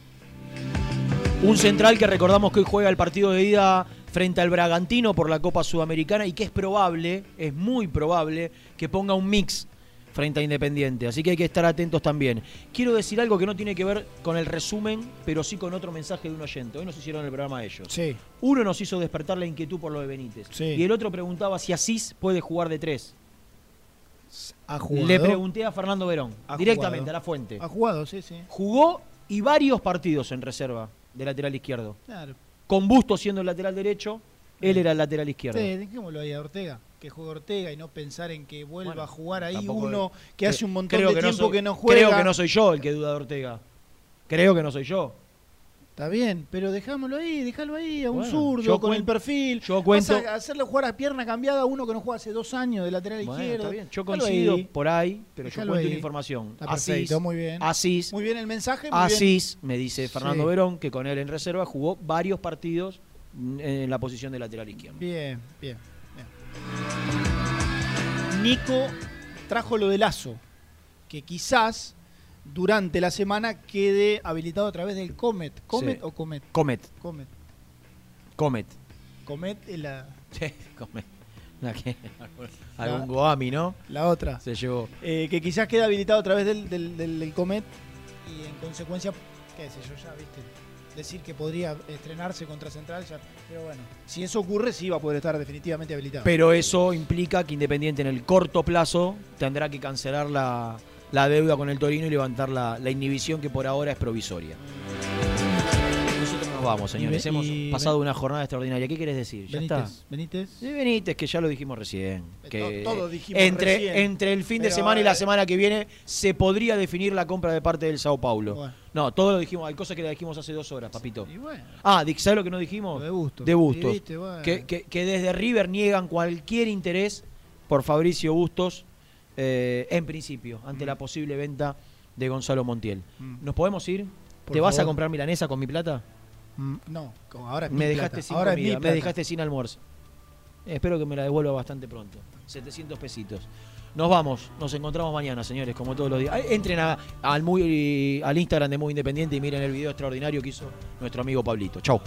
Un central que recordamos que hoy juega el partido de ida frente al Bragantino por la Copa Sudamericana y que es probable, es muy probable, que ponga un mix frente a Independiente. Así que hay que estar atentos también. Quiero decir algo que no tiene que ver con el resumen, pero sí con otro mensaje de un oyente. Hoy nos hicieron el programa ellos. Sí. Uno nos hizo despertar la inquietud por lo de Benítez. Sí. Y el otro preguntaba si Asís puede jugar de tres. Ha jugado. Le pregunté a Fernando Verón, Ha directamente jugado. a la fuente. Ha jugado, sí, sí. Jugó y varios partidos en reserva de lateral izquierdo. Claro. Con Busto siendo el lateral derecho, él era el lateral izquierdo. Sí, dejémoslo ahí a Ortega, que juegue Ortega y no pensar en que vuelva Bueno, a jugar ahí uno que hace un montón de que no tiempo soy- que no juega. Creo que no soy yo el que duda de Ortega. Creo que no soy yo. Está bien, pero dejámoslo ahí, déjalo ahí, a un Bueno, zurdo, con el perfil. yo Vas a hacerle jugar a pierna cambiada a uno que no juega hace dos años de lateral Bueno, izquierdo. está bien. Yo coincido ahí. por ahí, pero yo cuento ahí. una información. Está perfecto, muy bien. Asís, Muy bien el mensaje, muy bien. Asís, me dice Fernando Sí. Verón, que con él en reserva jugó varios partidos en la posición de lateral izquierdo. Bien, bien, bien. Nico trajo lo de Lazo, que quizás durante la semana quede habilitado a través del Comet. ¿Comet Sí. o Comet? Comet. Comet. Comet. Comet es la, Sí, Comet. La que- La- algún Goami, ¿no? la otra. Se llevó. Eh, que quizás quede habilitado a través del, del, del- del Comet y en consecuencia, qué sé yo, ya viste, decir que podría estrenarse contra Central, ya, pero bueno, si eso ocurre, sí va a poder estar definitivamente habilitado. Pero eso implica que Independiente en el corto plazo tendrá que cancelar la, la deuda con el Torino y levantar la, la inhibición que por ahora es provisoria. Nosotros nos vamos, señores. Y Hemos y pasado una jornada extraordinaria. ¿Qué querés decir? Ya está. Benítez, Benítez. Sí, Benítez, que ya lo dijimos recién. Que to- todo dijimos entre, recién. entre el fin de semana y la eh, semana que viene se podría definir la compra de parte del Sao Paulo. Bueno. No, todo lo dijimos. Hay cosas que la dijimos hace dos horas, papito. Y bueno, Ah, ¿sabes lo que no dijimos? de Bustos. De Bustos. Y viste, bueno. Que, que- que desde River niegan cualquier interés por Fabricio Bustos, eh, en principio, ante la posible venta de Gonzalo Montiel. Mm. ¿Nos podemos ir? Por ¿Te vas a comprar milanesa con mi plata? Mm, no, ahora es Me mi dejaste plata. sin ahora es comida, mi me plata. dejaste sin almuerzo. Eh, espero que me la devuelva bastante pronto. 700 pesitos. Nos vamos, nos encontramos mañana, señores, como todos los días. Entren a- al, muy, al Instagram de Muy Independiente y miren el video extraordinario que hizo nuestro amigo Pablito. Chau.